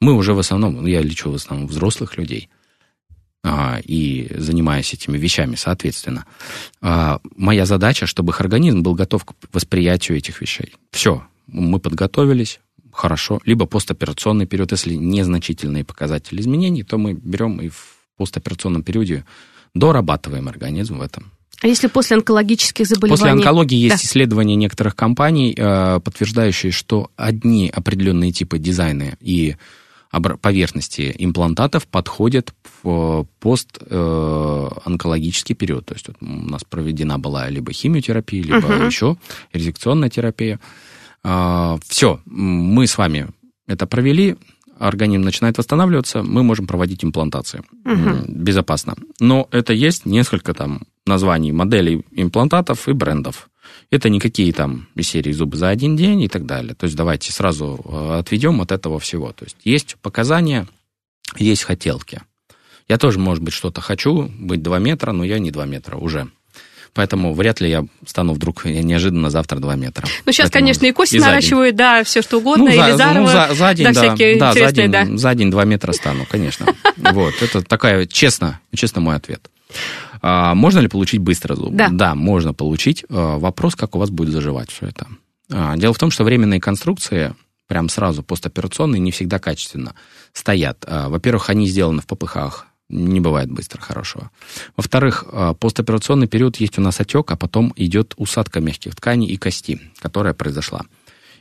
Speaker 3: Мы уже в основном, ну, я лечу в основном взрослых людей, а, и занимаюсь этими вещами, соответственно. А, моя задача, чтобы их организм был готов к восприятию этих вещей. Все, мы подготовились, хорошо. Либо постоперационный период, если незначительные показатели изменений, то мы берем и в постоперационном периоде дорабатываем организм в этом.
Speaker 2: А если после онкологических заболеваний?
Speaker 3: После онкологии есть да. исследования некоторых компаний, э, подтверждающие, что одни определенные типы дизайна и поверхности имплантатов подходят в пост-онкологический э, период. То есть вот у нас проведена была либо химиотерапия, либо uh-huh. еще резекционная терапия. А, Все, мы с вами это провели, организм начинает восстанавливаться, мы можем проводить имплантации угу. безопасно. Но это есть несколько там названий моделей имплантатов и брендов. Это никакие там из серии зубы за один день и так далее. То есть давайте сразу э, отведем от этого всего. То есть есть показания, есть хотелки. Я тоже, может быть, что-то хочу, быть 2 метра, но я не 2 метра уже. Поэтому вряд ли я стану вдруг неожиданно завтра 2 метра.
Speaker 2: Ну, сейчас, Поэтому конечно, и кости и наращивают, да, все что угодно, ну, за, Елизарова, ну, за, за день, да, да, всякие да,
Speaker 3: за день, да. за день 2 метра стану, конечно. <laughs> Вот, это такая, честно, честно мой ответ. А, можно ли получить быстро зуб?
Speaker 2: Да.
Speaker 3: Да, можно получить. А, вопрос, как у вас будет заживать все это. А, дело в том, что временные конструкции прям сразу постоперационные не всегда качественно стоят. А, во-первых, они сделаны в попыхах, не бывает быстро хорошего. Во-вторых, а, постоперационный период есть у нас отек, а потом идет усадка мягких тканей и кости, которая произошла.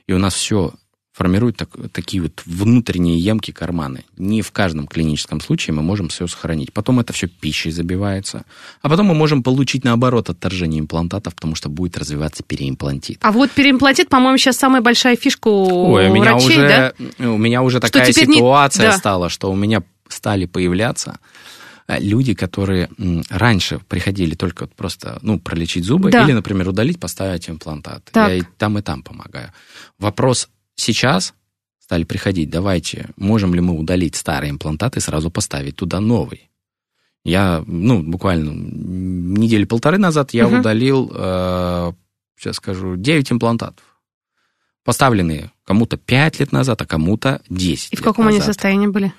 Speaker 3: И у нас все формирует так, такие вот внутренние ямки карманы. Не в каждом клиническом случае мы можем все сохранить. Потом это все пищей забивается. А потом мы можем получить, наоборот, отторжение имплантатов, потому что будет развиваться переимплантит.
Speaker 2: А вот переимплантит, по-моему, сейчас самая большая фишка у
Speaker 3: Ой, у меня
Speaker 2: врачей,
Speaker 3: уже,
Speaker 2: да?
Speaker 3: У меня уже
Speaker 2: Что
Speaker 3: такая
Speaker 2: теперь не-
Speaker 3: ситуация
Speaker 2: да.
Speaker 3: стала, что у меня стали появляться э, люди, которые раньше приходили только просто, ну, пролечить зубы
Speaker 2: Да.
Speaker 3: или, например, удалить, поставить имплантат.
Speaker 2: Так.
Speaker 3: Я и там, и там помогаю. Вопрос сейчас стали приходить, давайте, можем ли мы удалить старый имплантат и сразу поставить туда новый? Я, ну, буквально недели полторы назад я
Speaker 2: Мгм.
Speaker 3: удалил, э, сейчас скажу, 9 имплантатов. Поставленные кому-то 5 лет назад, а кому-то 10
Speaker 2: И в каком они
Speaker 3: назад.
Speaker 2: состоянии были?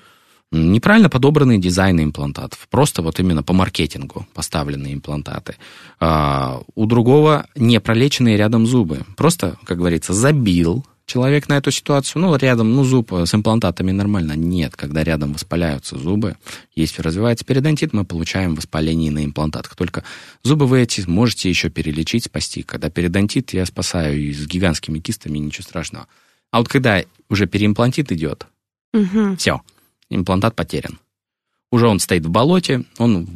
Speaker 3: Неправильно подобранные дизайны имплантатов. Просто вот именно по маркетингу поставленные имплантаты. А, у другого не пролеченные рядом зубы. Просто, как говорится, забил человек на эту ситуацию. Ну, рядом, ну, зуб с имплантатами нормально. Нет, когда рядом воспаляются зубы, если развивается периодонтит, мы получаем воспаление на имплантатах. Только зубы вы эти можете еще перелечить, спасти. Когда периодонтит, я спасаю и с гигантскими кистами, ничего страшного. А вот когда уже переимплантит идет,
Speaker 2: Мгм.
Speaker 3: все, имплантат потерян. Уже он стоит в болоте, он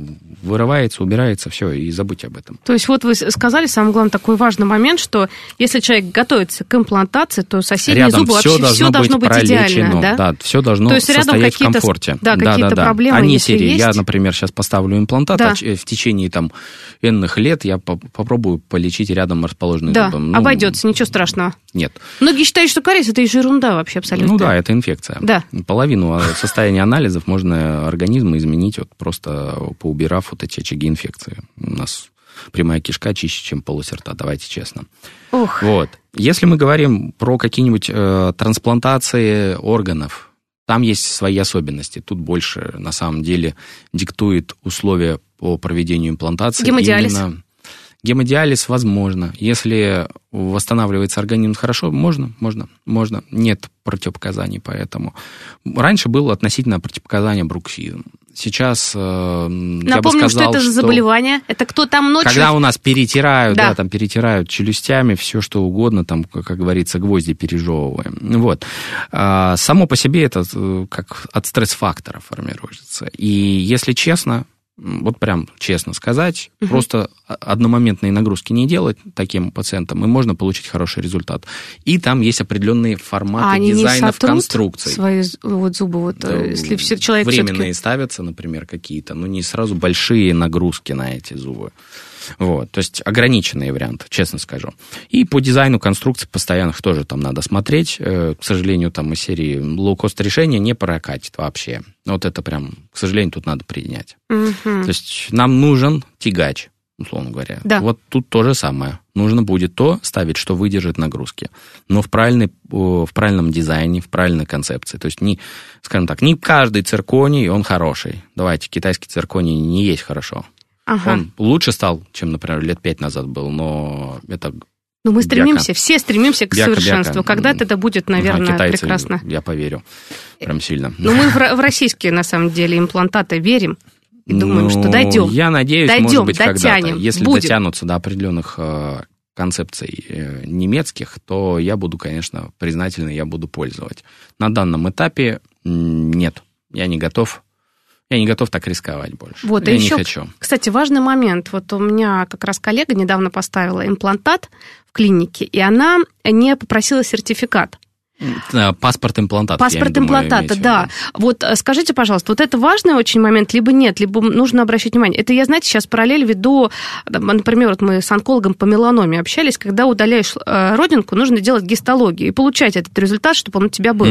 Speaker 3: вырывается, убирается, все, и забудьте об этом.
Speaker 2: То есть вот вы сказали самый главный такой важный момент, что если человек готовится к имплантации, то соседние
Speaker 3: рядом
Speaker 2: зубы
Speaker 3: все
Speaker 2: вообще
Speaker 3: должно,
Speaker 2: все должно быть,
Speaker 3: пролечено,
Speaker 2: идеально, да?
Speaker 3: все должно
Speaker 2: То есть рядом
Speaker 3: состоять в
Speaker 2: какие-то с-
Speaker 3: комфорте.
Speaker 2: да, какие-то проблемы,
Speaker 3: Они серии. Я,
Speaker 2: есть.
Speaker 3: например, сейчас поставлю имплантат,
Speaker 2: Да.
Speaker 3: а в течение там энных лет я по- попробую полечить рядом расположенный
Speaker 2: Да,
Speaker 3: зубом. Ну,
Speaker 2: обойдется, ничего страшного.
Speaker 3: Нет.
Speaker 2: Многие считают, что кариес это ерунда вообще абсолютно.
Speaker 3: Ну да, это инфекция.
Speaker 2: Да.
Speaker 3: Половину а, состояния анализов можно организма изменить, вот просто поубирав вот эти очаги инфекции. У нас прямая кишка чище, чем полость рта, давайте честно.
Speaker 2: Ох,
Speaker 3: Вот. Если мы говорим про какие-нибудь э, трансплантации органов, там есть свои особенности. Тут больше, на самом деле, диктует условия по проведению имплантации.
Speaker 2: Гемодиализ?
Speaker 3: Именно Гемодиализ возможно. Если восстанавливается организм хорошо, можно, можно, можно. Нет противопоказаний поэтому. Раньше было относительно противопоказания бруксизм. Сейчас, э, я бы
Speaker 2: напомним,
Speaker 3: сказал,
Speaker 2: что это за заболевание. Это кто там ночью...
Speaker 3: когда у нас перетирают, да.
Speaker 2: Да.
Speaker 3: там перетирают челюстями, все что угодно, там, как, говорится, гвозди пережевываем. Вот. А, само по себе это э, как от стресс-фактора формируется. И если честно, вот прям честно сказать,
Speaker 2: Мгм.
Speaker 3: просто о- одномоментные нагрузки не делать таким пациентам, и можно получить хороший результат. И там есть определенные форматы
Speaker 2: а они не
Speaker 3: дизайнов конструкций.
Speaker 2: свои вот зубы, вот,
Speaker 3: Да,
Speaker 2: э, если человек
Speaker 3: временные
Speaker 2: все-таки...
Speaker 3: ставятся, например, какие-то, но не сразу большие нагрузки на эти зубы. Вот, то есть ограниченные варианты, честно скажу. И по дизайну конструкций постоянных тоже там надо смотреть. Э, К сожалению, там из серии лоу-кост решения не прокатит вообще. Вот это прям, к сожалению, тут надо принять.
Speaker 2: Мгм.
Speaker 3: То есть нам нужен тягач, условно говоря.
Speaker 2: Да.
Speaker 3: Вот тут то же самое. Нужно будет то ставить, что выдержит нагрузки. Но в, правильной, в правильном дизайне, в правильной концепции. То есть, не, скажем так, не каждый цирконий, он хороший. Давайте, китайский цирконий не есть хорошо.
Speaker 2: Ага.
Speaker 3: Он лучше стал, чем, например, лет пять назад был, но это
Speaker 2: Ну, мы
Speaker 3: бяка.
Speaker 2: стремимся, все стремимся к
Speaker 3: Бяка-бяка.
Speaker 2: совершенству. Когда-то это будет, наверное,
Speaker 3: китайцы,
Speaker 2: прекрасно.
Speaker 3: Я поверю. Прям сильно.
Speaker 2: Но мы в, в российские, на самом деле, имплантаты верим. И думаем,
Speaker 3: Ну,
Speaker 2: что дойдем.
Speaker 3: Я надеюсь,
Speaker 2: Дойдем,
Speaker 3: может быть,
Speaker 2: дотянем,
Speaker 3: Если
Speaker 2: будем.
Speaker 3: дотянутся до определенных э, концепций э, немецких, то я буду, конечно, признательный, я буду пользовать. На данном этапе нет, я не готов. Я не готов так рисковать больше.
Speaker 2: Вот,
Speaker 3: я
Speaker 2: и
Speaker 3: не
Speaker 2: еще,
Speaker 3: хочу.
Speaker 2: кстати, важный момент. Вот у меня как раз коллега недавно поставила имплантат в клинике, и она не попросила сертификат.
Speaker 3: Э, Паспорт имплантата.
Speaker 2: Паспорт имплантата, да. Вот э, скажите, пожалуйста, вот это важный очень момент, либо нет, либо нужно обращать внимание. Это я, знаете, сейчас параллель веду, например, вот мы с онкологом по меланоме общались, когда удаляешь э, родинку, нужно делать гистологию и получать этот результат, чтобы он у тебя был.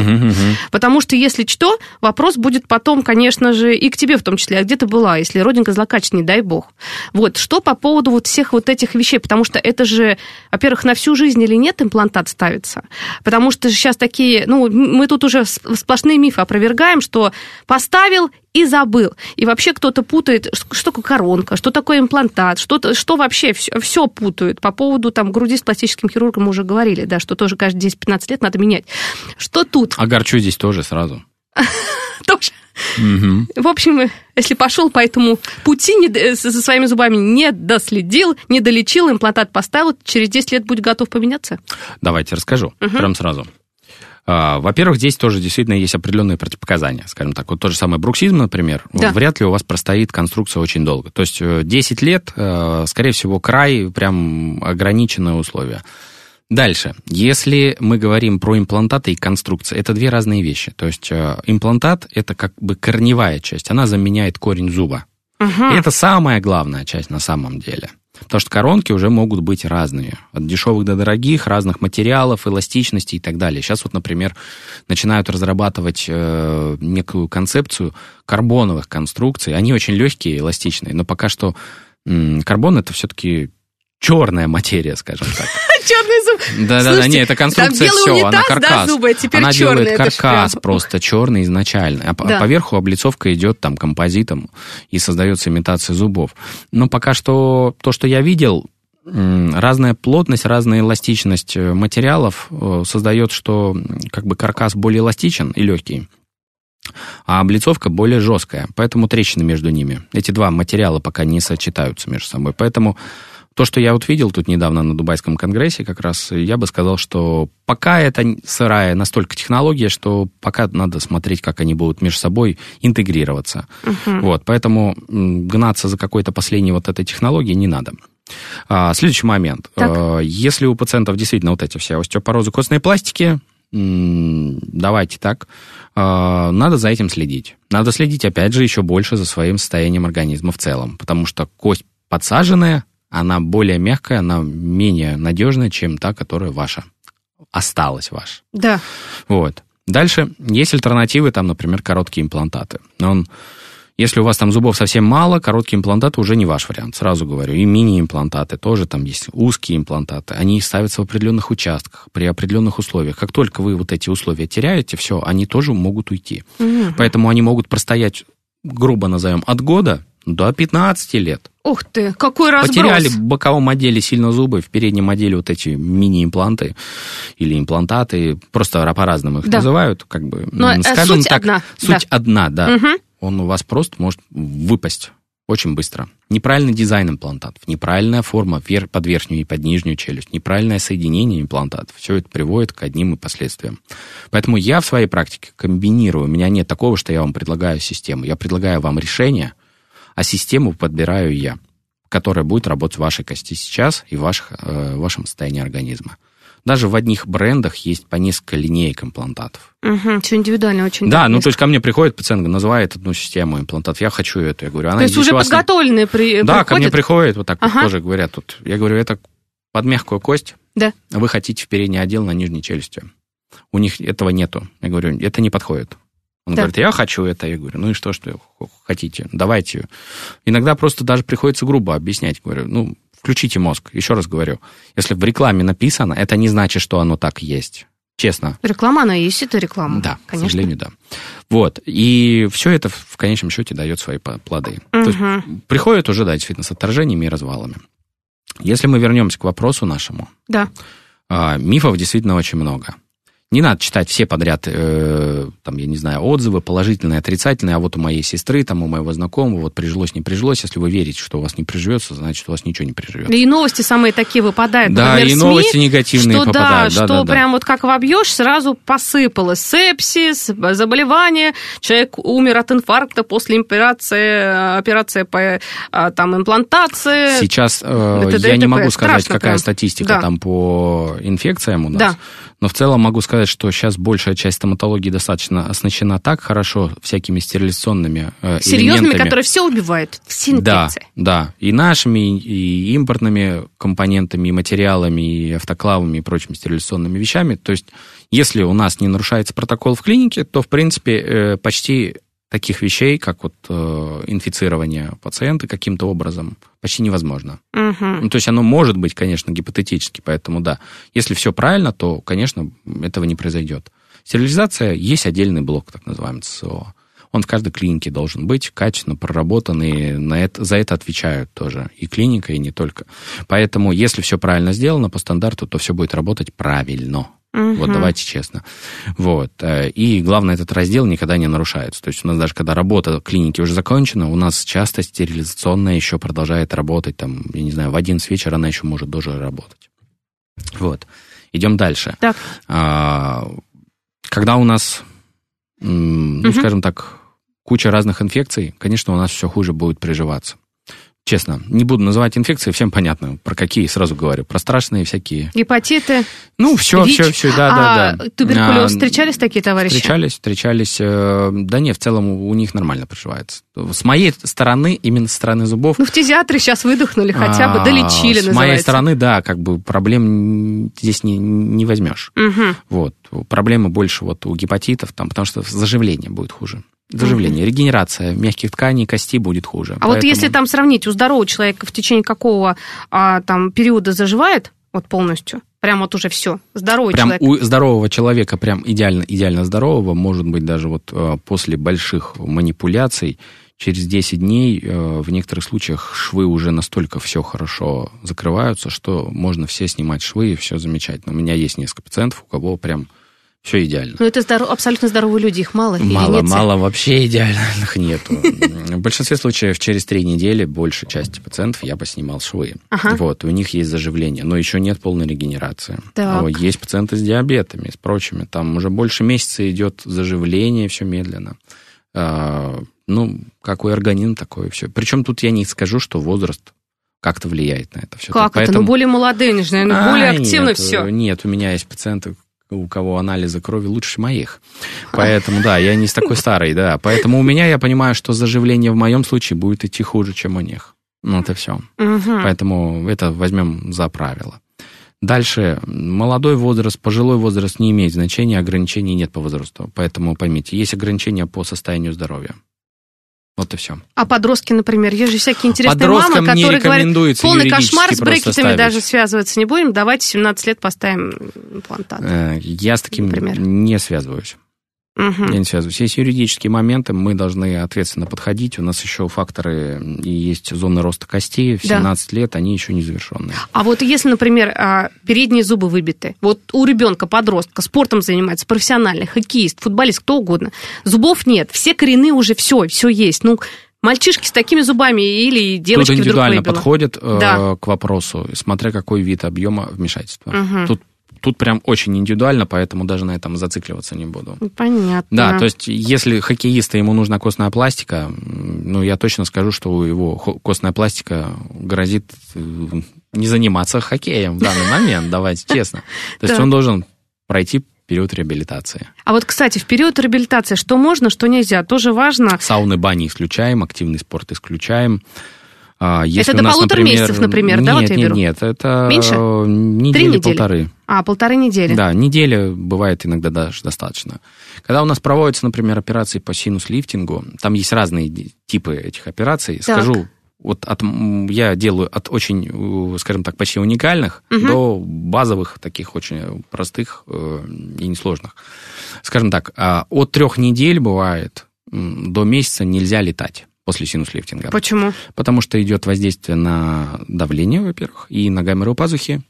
Speaker 2: Потому что, если что, вопрос будет потом, конечно же, и к тебе в том числе, а где ты была, если родинка злокачественная, не дай бог. Вот, что по поводу вот всех вот этих вещей, потому что это же, во-первых, на всю жизнь или нет имплантат ставится, потому что сейчас такие, ну, мы тут уже сплошные мифы опровергаем, что поставил и забыл. И вообще кто-то путает, что такое коронка, что такое имплантат, что, что вообще все, все путают. По поводу там груди с пластическим хирургом мы уже говорили, да, что тоже каждые 10-15 лет надо менять. Что тут?
Speaker 3: Огорчу здесь тоже сразу. <laughs>
Speaker 2: Тоже. В общем, если пошел по этому пути не, со своими зубами, не доследил, не долечил, имплантат поставил, через 10 лет будет готов поменяться?
Speaker 3: Давайте расскажу, угу. прям сразу. А, во-первых, здесь тоже действительно есть определенные противопоказания, скажем так. Вот тот же самый бруксизм, например, да. вряд ли у вас простоит конструкция очень долго. То есть 10 э, лет, э, скорее всего, край, прям ограниченное условие. Дальше. Если мы говорим про имплантаты и конструкции, это две разные вещи. То есть э, имплантат – это как бы корневая часть, она заменяет корень зуба. Угу. И это самая главная часть на самом деле. Потому что коронки уже могут быть разными. От дешевых до дорогих, разных материалов, эластичности и так далее. Сейчас вот, например, начинают разрабатывать э, некую концепцию карбоновых конструкций. Они очень легкие, эластичные, но пока что м- карбон это все-таки черная материя, скажем так. <laughs>
Speaker 2: Черный зуб.
Speaker 3: Да, да, да, не, это конструкция все, она каркас.
Speaker 2: а
Speaker 3: она делает каркас просто черный изначально, а поверху облицовка идет там композитом и создается имитация зубов. Но пока что то, что я видел, разная плотность, разная эластичность э, материалов э, создает, что как бы каркас более эластичен и легкий, а облицовка более жесткая, поэтому трещины между ними. Эти два материала пока не сочетаются между собой, поэтому то, что я вот видел тут недавно на Дубайском конгрессе, как раз я бы сказал, что пока это сырая настолько технология, что пока надо смотреть, как они будут между собой интегрироваться. Uh-huh. Вот, поэтому гнаться за какой-то последней вот этой технологией не надо. А, следующий момент. Так. А, если у пациентов действительно вот эти все остеопорозы костной пластики, давайте так, а, надо за этим следить. Надо следить, опять же, еще больше за своим состоянием организма в целом, потому что кость подсаженная, она более мягкая, она менее надежная, чем та, которая ваша. Осталась ваша.
Speaker 2: Да.
Speaker 3: Вот. Дальше есть альтернативы, там, например, короткие имплантаты. Он, если у вас там зубов совсем мало, короткие имплантаты уже не ваш вариант, сразу говорю. И мини-имплантаты тоже там есть, узкие имплантаты. Они ставятся в определенных участках, при определенных условиях. Как только вы вот эти условия теряете, все, они тоже могут уйти. Угу. Поэтому они могут простоять, грубо назовем, от года до 15 лет.
Speaker 2: Ух ты, какой разброс.
Speaker 3: Потеряли в боковом отделе сильно зубы, в переднем отделе вот эти мини-импланты или имплантаты, просто по-разному их да. называют, как бы,
Speaker 2: Но, э, скажем суть так, одна.
Speaker 3: суть да. одна, да. Угу. Он у вас просто может выпасть очень быстро. Неправильный дизайн имплантатов, неправильная форма под верхнюю и под нижнюю челюсть, неправильное соединение имплантатов. Все это приводит к одним и последствиям. Поэтому я в своей практике комбинирую. У меня нет такого, что я вам предлагаю систему. Я предлагаю вам решение, а систему подбираю я, которая будет работать в вашей кости сейчас и в ваших, э, вашем состоянии организма. Даже в одних брендах есть по несколько линеек имплантатов.
Speaker 2: Угу, все индивидуально очень.
Speaker 3: Да, ну то есть ко мне приходит пациент, называет одну систему имплантатов, я хочу эту. Я говорю, она
Speaker 2: то есть уже подготовленные при...
Speaker 3: Да, приходят? ко мне приходит, вот так ага. вот тоже говорят. Тут. Я говорю, это под мягкую кость.
Speaker 2: Да.
Speaker 3: Вы хотите в передний отдел на нижней челюсти. У них этого нету. Я говорю, это не подходит. Он да. говорит, я хочу это. Я говорю, ну и что, что хотите? Давайте. Иногда просто даже приходится грубо объяснять. Говорю, ну, включите мозг. Еще раз говорю, если в рекламе написано, это не значит, что оно так есть. Честно.
Speaker 2: Реклама, она есть, это реклама.
Speaker 3: Да, Конечно. к сожалению, да. Вот. И все это в конечном счете дает свои плоды. Угу. То есть приходит уже, да, действительно, с отторжениями и развалами. Если мы вернемся к вопросу нашему,
Speaker 2: да.
Speaker 3: А, мифов действительно очень много. Не надо читать все подряд, э, там, я не знаю, отзывы, положительные, отрицательные, а вот у моей сестры, там, у моего знакомого, вот прижилось, не прижилось. Если вы верите, что у вас не приживется, значит, у вас ничего не приживется.
Speaker 2: И новости самые такие выпадают.
Speaker 3: Да,
Speaker 2: например,
Speaker 3: и СМИ, новости негативные
Speaker 2: что,
Speaker 3: попадают.
Speaker 2: Да, да, что да, прям да. вот как вобьешь, сразу посыпалось. Сепсис, заболевание, человек умер от инфаркта после операции, операции по а, там, имплантации.
Speaker 3: Сейчас э, я не могу сказать, какая прям. статистика да. там по инфекциям у нас. Да. Но в целом могу сказать, что сейчас большая часть стоматологии достаточно оснащена так хорошо всякими стерилизационными э,
Speaker 2: Серьезными, элементами. которые все убивают. Все инфекции.
Speaker 3: Да, да. И нашими, и импортными компонентами, и материалами, и автоклавами, и прочими стерилизационными вещами. То есть, если у нас не нарушается протокол в клинике, то, в принципе, э, почти таких вещей, как вот э, инфицирование пациента каким-то образом, почти невозможно.
Speaker 2: Угу.
Speaker 3: Ну, то есть оно может быть, конечно, гипотетически, поэтому да. Если все правильно, то, конечно, этого не произойдет. Стерилизация есть отдельный блок, так называемый ЦСО. Он в каждой клинике должен быть качественно проработан, и на это, за это отвечают тоже и клиника, и не только. Поэтому, если все правильно сделано по стандарту, то все будет работать правильно.
Speaker 2: Мгм.
Speaker 3: Вот давайте честно. Вот. Э, И главное, этот раздел никогда не нарушается. То есть у нас даже когда работа клиники уже закончена, у нас часто стерилизационная еще продолжает работать. Там, я не знаю, в 11 вечера она еще может тоже работать. Вот. Идем дальше.
Speaker 2: Так.
Speaker 3: А, Когда у нас, ну,
Speaker 2: Мгм.
Speaker 3: скажем так, куча разных инфекций, конечно, у нас все хуже будет приживаться. Честно, не буду называть инфекции, всем понятно, про какие сразу говорю. Про страшные всякие.
Speaker 2: Гепатиты,
Speaker 3: Ну, все,
Speaker 2: ВИЧ.
Speaker 3: все, все, да,
Speaker 2: а,
Speaker 3: да, да.
Speaker 2: туберкулез.
Speaker 3: А,
Speaker 2: Встречались такие товарищи?
Speaker 3: Встречались, встречались. э, Да нет, в целом у них нормально проживается. С моей стороны, именно со стороны зубов,
Speaker 2: Ну, в фтизиатры сейчас выдохнули, хотя бы
Speaker 3: а,
Speaker 2: долечили,
Speaker 3: С
Speaker 2: называется.
Speaker 3: моей стороны, да, как бы проблем здесь не, не возьмешь.
Speaker 2: Мгм.
Speaker 3: Вот. Проблемы больше вот у гепатитов, там, потому что заживление будет хуже. Заживление, регенерация мягких тканей, кости будет хуже.
Speaker 2: А вот
Speaker 3: Поэтому-
Speaker 2: если там сравнить, у здорового человека в течение какого а, там периода заживает, вот полностью, прям вот уже все, здоровый
Speaker 3: Прям
Speaker 2: человек.
Speaker 3: у здорового человека, прям идеально, идеально здорового, может быть, даже вот э, после больших манипуляций, через 10 дней э, в некоторых случаях швы уже настолько все хорошо закрываются, что можно все снимать швы, и все замечательно. У меня есть несколько пациентов, у кого прям все идеально.
Speaker 2: Ну, это здоро- абсолютно здоровые люди, их мало.
Speaker 3: Мало,
Speaker 2: нет?
Speaker 3: мало, вообще идеальных нету. В большинстве случаев через три недели большей части пациентов я поснимал швы.
Speaker 2: Ага.
Speaker 3: Вот, у них есть заживление, но еще нет полной регенерации.
Speaker 2: Так.
Speaker 3: Есть пациенты с диабетами, с прочими. Там уже больше месяца идет заживление, все медленно. А, ну, какой организм, такое все. Причем тут я не скажу, что возраст как-то влияет на это все.
Speaker 2: Как это? Ну, более молодые, они же, наверное,
Speaker 3: А,
Speaker 2: более активно
Speaker 3: нет,
Speaker 2: все.
Speaker 3: Нет, у меня есть пациенты, у кого анализы крови лучше моих. Поэтому, да, я не с такой старой, да. Поэтому у меня, я понимаю, что заживление в моем случае будет идти хуже, чем у них. Ну, это все. Поэтому это возьмем за правило. Дальше, молодой возраст, пожилой возраст не имеет значения, ограничений нет по возрасту. Поэтому поймите, есть ограничения по состоянию здоровья. Вот и все.
Speaker 2: А подростки, например, есть же всякие интересные
Speaker 3: Подросткам
Speaker 2: мамы, которые говорят, полный кошмар с брекетами
Speaker 3: ставить.
Speaker 2: даже связываться не будем, давайте 17 лет поставим имплантат.
Speaker 3: Э, Я с таким
Speaker 2: Например.
Speaker 3: не связываюсь.
Speaker 2: Мгм.
Speaker 3: Я не связываюсь. Есть юридические моменты, мы должны ответственно подходить. У нас еще факторы и есть зоны роста костей. В
Speaker 2: Да.
Speaker 3: 17 лет они еще не завершенные.
Speaker 2: А вот если, например, а, передние зубы выбиты, вот у ребенка, подростка, спортом занимается, профессиональный, хоккеист, футболист, кто угодно, зубов нет, все коренные уже все, все есть. Ну, мальчишки с такими зубами или девочки
Speaker 3: Тут
Speaker 2: вдруг
Speaker 3: индивидуально
Speaker 2: выбило.
Speaker 3: подходит э,
Speaker 2: Да.
Speaker 3: к вопросу, смотря какой вид объема вмешательства.
Speaker 2: Мгм.
Speaker 3: Тут, тут прям очень индивидуально, поэтому даже на этом зацикливаться не буду.
Speaker 2: Понятно.
Speaker 3: Да, то есть если хоккеиста ему нужна костная пластика, ну я точно скажу, что у его костная пластика грозит э, не заниматься хоккеем в данный момент, давайте честно. То есть он должен пройти период реабилитации.
Speaker 2: А вот, кстати, в период реабилитации что можно, что нельзя, тоже важно.
Speaker 3: Сауны, бани исключаем, активный спорт исключаем. А, если
Speaker 2: Это до полутора
Speaker 3: например,
Speaker 2: месяцев, например,
Speaker 3: нет,
Speaker 2: да, вот я
Speaker 3: нет,
Speaker 2: беру?
Speaker 3: Нет, это
Speaker 2: Меньше?
Speaker 3: э, недели,
Speaker 2: Три недели?
Speaker 3: полторы.
Speaker 2: А, полторы недели.
Speaker 3: Да, неделя бывает иногда даже достаточно. Когда у нас проводятся, например, операции по синус-лифтингу, там есть разные типы этих операций.
Speaker 2: Так.
Speaker 3: Скажу, вот от, я делаю от очень, э, скажем так, почти уникальных
Speaker 2: Мгм.
Speaker 3: до базовых, таких очень простых э, и несложных. Скажем так, а, от трех недель бывает до месяца нельзя летать после синус-лифтинга.
Speaker 2: Почему?
Speaker 3: Потому что идет воздействие на давление, во-первых, и на гайморовые пазухи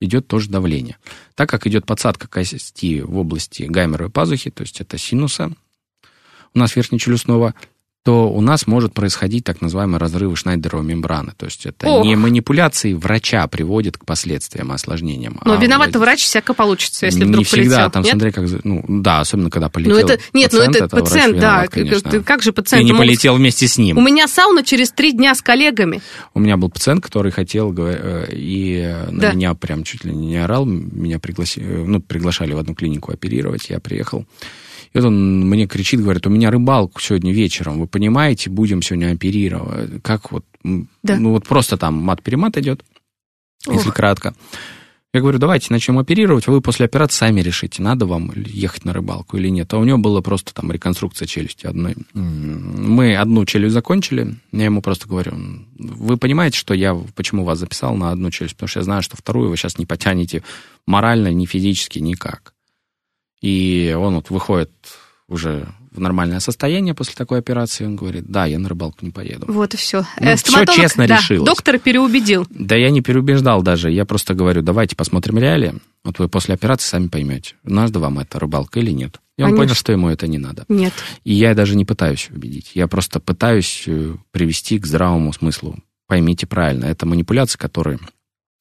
Speaker 3: идет тоже давление. Так как идет подсадка кости в области гайморовой пазухи, то есть это синуса у нас верхнечелюстного, то у нас может происходить так называемые разрывы Шнайдеровой мембраны. То есть это
Speaker 2: Ох.
Speaker 3: не манипуляции врача приводит к последствиям, осложнениям.
Speaker 2: Но
Speaker 3: а
Speaker 2: виноват
Speaker 3: воздействие-
Speaker 2: врач всяка получится, если
Speaker 3: не
Speaker 2: вдруг
Speaker 3: всегда,
Speaker 2: полетел.
Speaker 3: там
Speaker 2: Нет?
Speaker 3: смотри, как... Ну, да, особенно когда полетел
Speaker 2: Ну, это, нет, ну
Speaker 3: пациент,
Speaker 2: это,
Speaker 3: врач
Speaker 2: пациент, да.
Speaker 3: виноват,
Speaker 2: Как-
Speaker 3: конечно.
Speaker 2: как, как же
Speaker 3: Ты
Speaker 2: пациент?
Speaker 3: не
Speaker 2: могут-
Speaker 3: полетел вместе с ним.
Speaker 2: У меня сауна через три дня с коллегами.
Speaker 3: У меня был пациент, который хотел, э, и на
Speaker 2: Да.
Speaker 3: меня прям чуть ли не орал, меня пригласи- э, ну, приглашали в одну клинику оперировать, я приехал. И вот он мне кричит, говорит, у меня рыбалку сегодня вечером, вы понимаете, будем сегодня оперировать. Как вот,
Speaker 2: Да.
Speaker 3: ну вот просто там мат-перемат идет, если
Speaker 2: Ох.
Speaker 3: кратко. Я говорю, давайте начнем оперировать, вы после операции сами решите, надо вам ехать на рыбалку или нет. А у него была просто там реконструкция челюсти одной. Мы одну челюсть закончили, я ему просто говорю, вы понимаете, что я почему вас записал на одну челюсть? Потому что я знаю, что вторую вы сейчас не потянете морально, ни физически, никак. И он вот выходит уже в нормальное состояние после такой операции, он говорит, да, я на рыбалку не поеду.
Speaker 2: Вот и все.
Speaker 3: Ну, э, все честно да, решилось.
Speaker 2: Доктор переубедил.
Speaker 3: Да я не переубеждал даже, я просто говорю, давайте посмотрим реалии, вот вы после операции сами поймете, надо вам это рыбалка или нет. И он Конечно. понял, что ему это не надо.
Speaker 2: Нет.
Speaker 3: И я даже не пытаюсь убедить, я просто пытаюсь э, привести к здравому смыслу. Поймите правильно, это манипуляции, которые...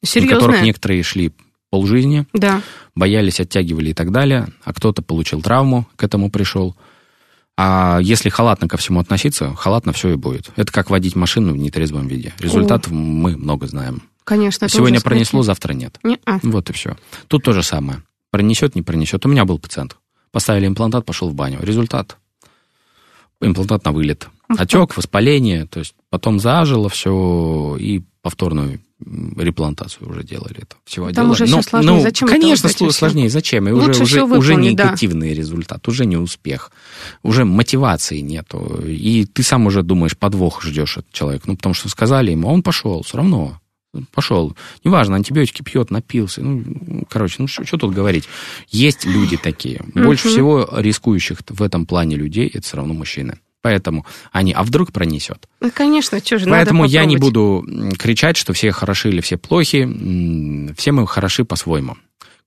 Speaker 2: Серьезные?
Speaker 3: Которых некоторые шли полжизни,
Speaker 2: да.
Speaker 3: боялись, оттягивали и так далее, а кто-то получил травму, к этому пришел. А если халатно ко всему относиться, халатно все и будет. Это как водить машину в нетрезвом виде. Результат О. мы много знаем.
Speaker 2: Конечно.
Speaker 3: Сегодня пронесло, завтра нет.
Speaker 2: Не-а.
Speaker 3: Вот и все. Тут то же самое. Пронесет, не пронесет. У меня был пациент. Поставили имплантат, пошел в баню. Результат. Имплантат на вылет. Отек, воспаление. То есть потом зажило все и повторную реплантацию уже делали это всего
Speaker 2: Там делали. уже Но, все сложнее. Ну, Зачем
Speaker 3: конечно,
Speaker 2: это
Speaker 3: сложнее. Зачем? И
Speaker 2: Лучше
Speaker 3: уже,
Speaker 2: уже,
Speaker 3: уже негативный да. результат, уже не успех, уже мотивации нету. И ты сам уже думаешь, подвох ждешь от человека. Ну, потому что сказали ему, а он пошел, все равно. Пошел. Неважно, антибиотики пьет, напился. Ну, короче, ну что, что тут говорить? Есть люди такие. Больше всего рискующих в этом плане людей это все равно мужчины. Поэтому они, а вдруг пронесет?
Speaker 2: Ну, конечно, что же,
Speaker 3: Поэтому я не буду кричать, что все хороши или все плохи. Все мы хороши по-своему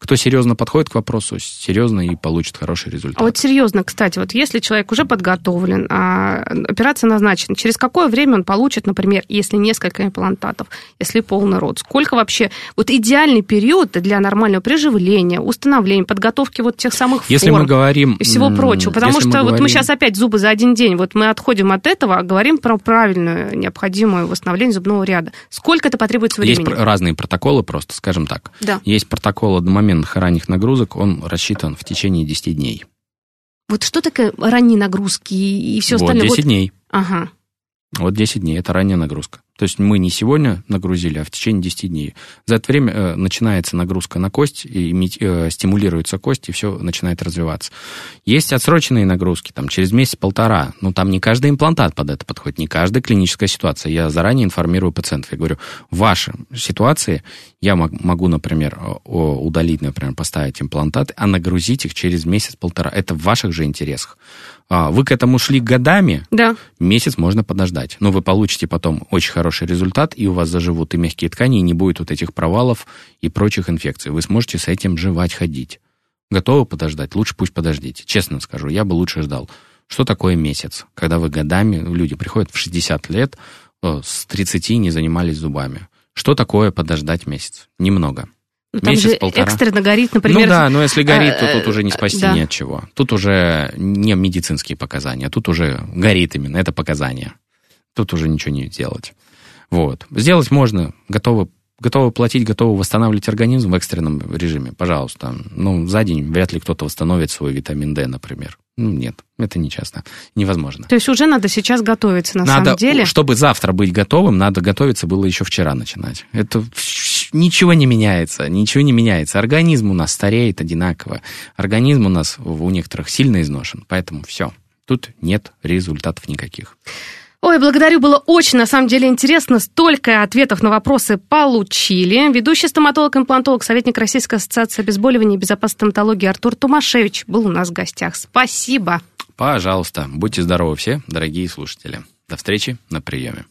Speaker 3: кто серьезно подходит к вопросу, серьезно и получит хороший результат.
Speaker 2: А вот серьезно, кстати, вот если человек уже подготовлен, а операция назначена, через какое время он получит, например, если несколько имплантатов, если полный рот? Сколько вообще, вот идеальный период для нормального приживления, установления, подготовки вот тех самых
Speaker 3: если форм мы говорим,
Speaker 2: и всего прочего? Потому что мы вот говорим... мы сейчас опять зубы за один день, вот мы отходим от этого, а говорим про правильное, необходимое восстановление зубного ряда. Сколько это потребуется времени?
Speaker 3: Есть разные протоколы просто, скажем так.
Speaker 2: Да.
Speaker 3: Есть протокол одномоментный обмен ранних нагрузок, он рассчитан в течение 10 дней.
Speaker 2: Вот что такое ранние нагрузки и все остальное?
Speaker 3: Вот 10 вот... дней.
Speaker 2: Ага.
Speaker 3: Вот 10 дней – это ранняя нагрузка. То есть мы не сегодня нагрузили, а в течение 10 дней. За это время э, начинается нагрузка на кость, и э, стимулируется кость, и все начинает развиваться. Есть отсроченные нагрузки, там, через месяц-полтора. Ну, там не каждый имплантат под это подходит, не каждая клиническая ситуация. Я заранее информирую пациентов. Я говорю, в вашей ситуации я могу, например, удалить, например, поставить имплантат, а нагрузить их через месяц-полтора. Это в ваших же интересах. А, вы к этому шли годами,
Speaker 2: да.
Speaker 3: месяц можно подождать. Но вы получите потом очень хороший результат, и у вас заживут и мягкие ткани, и не будет вот этих провалов и прочих инфекций. Вы сможете с этим жевать, ходить. Готовы подождать? Лучше пусть подождите. Честно скажу, я бы лучше ждал. Что такое месяц? Когда вы годами, люди приходят в 60 лет, с 30 не занимались зубами. Что такое подождать месяц? Немного.
Speaker 2: Ну, там Месяц, же полтора. экстренно горит, например.
Speaker 3: Ну да, но если горит, то тут уже не спасти да. ни от чего. Тут уже не медицинские показания, тут уже горит именно, это показания. Тут уже ничего не делать. Вот. Сделать можно, готовы, готовы платить, готовы восстанавливать организм в экстренном режиме, пожалуйста. Ну, за день вряд ли кто-то восстановит свой витамин D, например. Ну, нет, это не часто. Невозможно.
Speaker 2: То есть уже надо сейчас готовиться, на
Speaker 3: надо,
Speaker 2: самом деле?
Speaker 3: Чтобы завтра быть готовым, надо готовиться было еще вчера начинать. Это ничего не меняется, ничего не меняется. Организм у нас стареет одинаково. Организм у нас у некоторых сильно изношен, поэтому все. Тут нет результатов никаких.
Speaker 2: Ой, благодарю, было очень, на самом деле, интересно. Столько ответов на вопросы получили. Ведущий стоматолог-имплантолог, советник Российской ассоциации обезболивания и безопасной стоматологии Артур Тумашевич был у нас в гостях. Спасибо.
Speaker 3: Пожалуйста, будьте здоровы все, дорогие слушатели. До встречи на приеме.